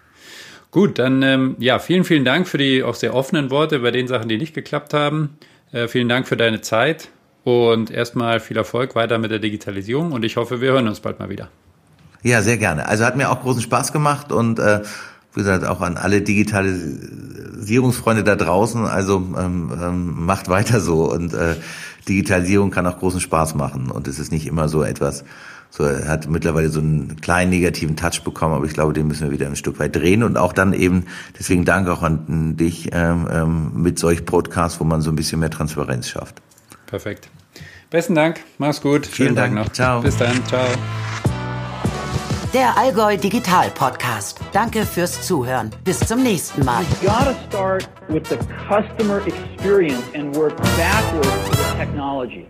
Gut, dann ähm, ja, vielen, vielen Dank für die auch sehr offenen Worte bei den Sachen, die nicht geklappt haben. Äh, vielen Dank für deine Zeit und erstmal viel Erfolg weiter mit der Digitalisierung und ich hoffe, wir hören uns bald mal wieder. Ja, sehr gerne. Also hat mir auch großen Spaß gemacht und äh, wie gesagt, auch an alle Digitalisierungsfreunde da draußen, also ähm, ähm, macht weiter so und äh, Digitalisierung kann auch großen Spaß machen und es ist nicht immer so etwas, so hat mittlerweile so einen kleinen negativen Touch bekommen, aber ich glaube, den müssen wir wieder ein Stück weit drehen und auch dann eben, deswegen danke auch an dich ähm, ähm, mit solch Podcasts, wo man so ein bisschen mehr Transparenz schafft. Perfekt. Besten Dank, mach's gut. Vielen Dank noch. Ciao. Bis dann, ciao. Der Allgäu Digital Podcast. Danke fürs Zuhören. Bis zum nächsten Mal. You gotta start with the customer experience and work backwards with technology.